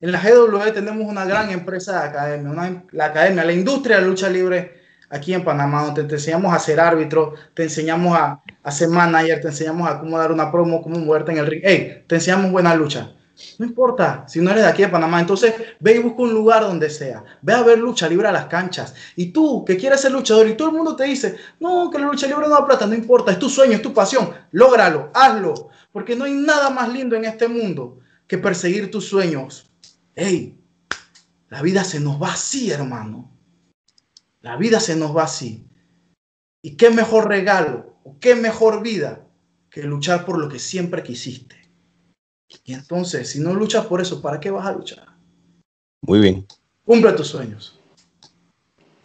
En la GW tenemos una gran empresa de academia, la academia, la industria de lucha libre aquí en Panamá, donde te enseñamos a ser árbitro, te enseñamos a, a ser manager, te enseñamos a cómo una promo, cómo moverte en el ring. Hey, te enseñamos buena lucha. No importa si no eres de aquí de Panamá, entonces ve y busca un lugar donde sea. Ve a ver lucha libre a las canchas. Y tú que quieres ser luchador y todo el mundo te dice, no, que la lucha libre no da plata, no importa, es tu sueño, es tu pasión. Lógralo, hazlo. Porque no hay nada más lindo en este mundo que perseguir tus sueños. Hey, la vida se nos va así, hermano. La vida se nos va así. ¿Y qué mejor regalo qué mejor vida que luchar por lo que siempre quisiste? Y entonces, si no luchas por eso, ¿para qué vas a luchar? Muy bien. Cumple tus sueños.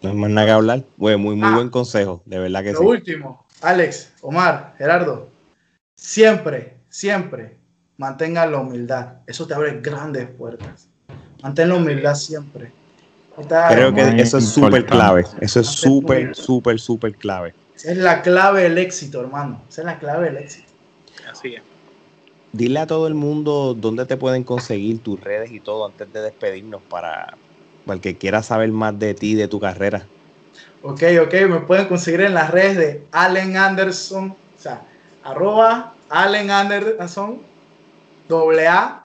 No hay más nada que hablar. muy, muy ah. buen consejo, de verdad que sí. Lo último, Alex, Omar, Gerardo, siempre, siempre mantengan la humildad. Eso te abre grandes puertas. Mantén la humildad siempre. Creo que eso es súper clave. Eso es súper, súper, súper clave. Esa es la clave del éxito, hermano. Esa es la clave del éxito. Así es dile a todo el mundo dónde te pueden conseguir tus redes y todo antes de despedirnos para, el que quiera saber más de ti, de tu carrera. Ok, ok, me pueden conseguir en las redes de Allen Anderson, o sea, Allen Anderson, doble A,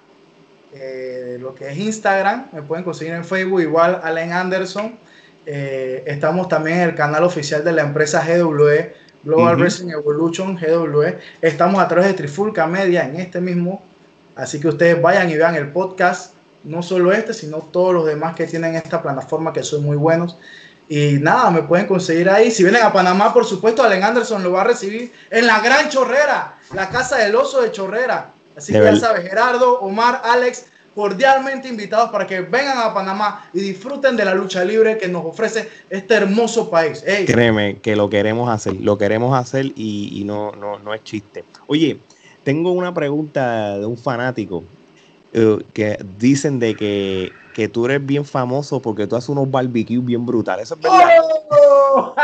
eh, lo que es Instagram, me pueden conseguir en Facebook igual Allen Anderson. Eh, estamos también en el canal oficial de la empresa GWE Global Wrestling Evolution, GWE. Estamos a través de Trifulca Media en este mismo. Así que ustedes vayan y vean el podcast, no solo este, sino todos los demás que tienen esta plataforma que son muy buenos. Y nada, me pueden conseguir ahí. Si vienen a Panamá, por supuesto, Allen Anderson lo va a recibir en la Gran Chorrera, la Casa del Oso de Chorrera. Así que ya sabes, Gerardo, Omar, Alex, cordialmente invitados para que vengan a Panamá y disfruten de la lucha libre que nos ofrece este hermoso país. Créeme que lo queremos hacer, lo queremos hacer y, no, no, no es chiste. Oye, tengo una pregunta de un fanático eh, que dicen de que, que, tú eres bien famoso porque tú haces unos barbecues bien brutales. ¿Eso es verdad? ¡Oh!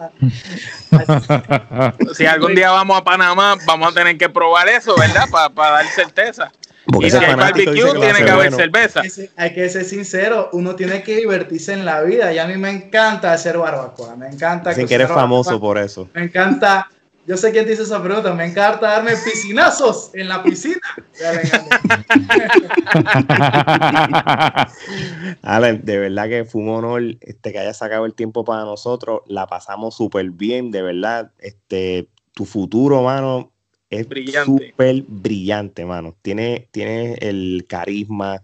si algún día vamos a Panamá, vamos a tener que probar eso, ¿verdad? Para dar certeza. Porque y si hay barbecue, tiene que haber cerveza. Hay que ser sincero, uno tiene que divertirse en la vida. Y a mí me encanta hacer barbacoa. Me encanta. Sin que eres famoso por eso. Me encanta. Yo sé quién dice esa pregunta. Me encanta darme piscinazos en la piscina. Alan, de verdad que fue un honor este, que hayas sacado el tiempo para nosotros. La pasamos súper bien, de verdad. Este, tu futuro, mano, es súper brillante, mano. Tiene, tiene el carisma,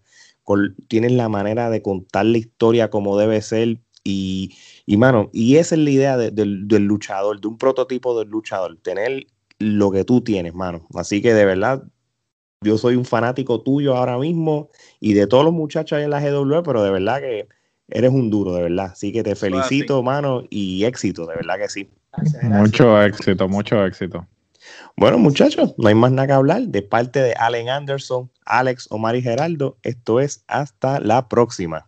tiene la manera de contar la historia como debe ser. Y, y mano, y esa es la idea del luchador, de un prototipo del luchador, tener lo que tú tienes, mano. Así que de verdad, yo soy un fanático tuyo ahora mismo y de todos los muchachos ahí en la GW, pero de verdad que eres un duro, de verdad. Así que te felicito, mano, y éxito, de verdad que sí. Mucho éxito, mucho éxito. Bueno, muchachos, no hay más nada que hablar. De parte de Allen Anderson, Alex, Omar y Geraldo, esto es hasta la próxima.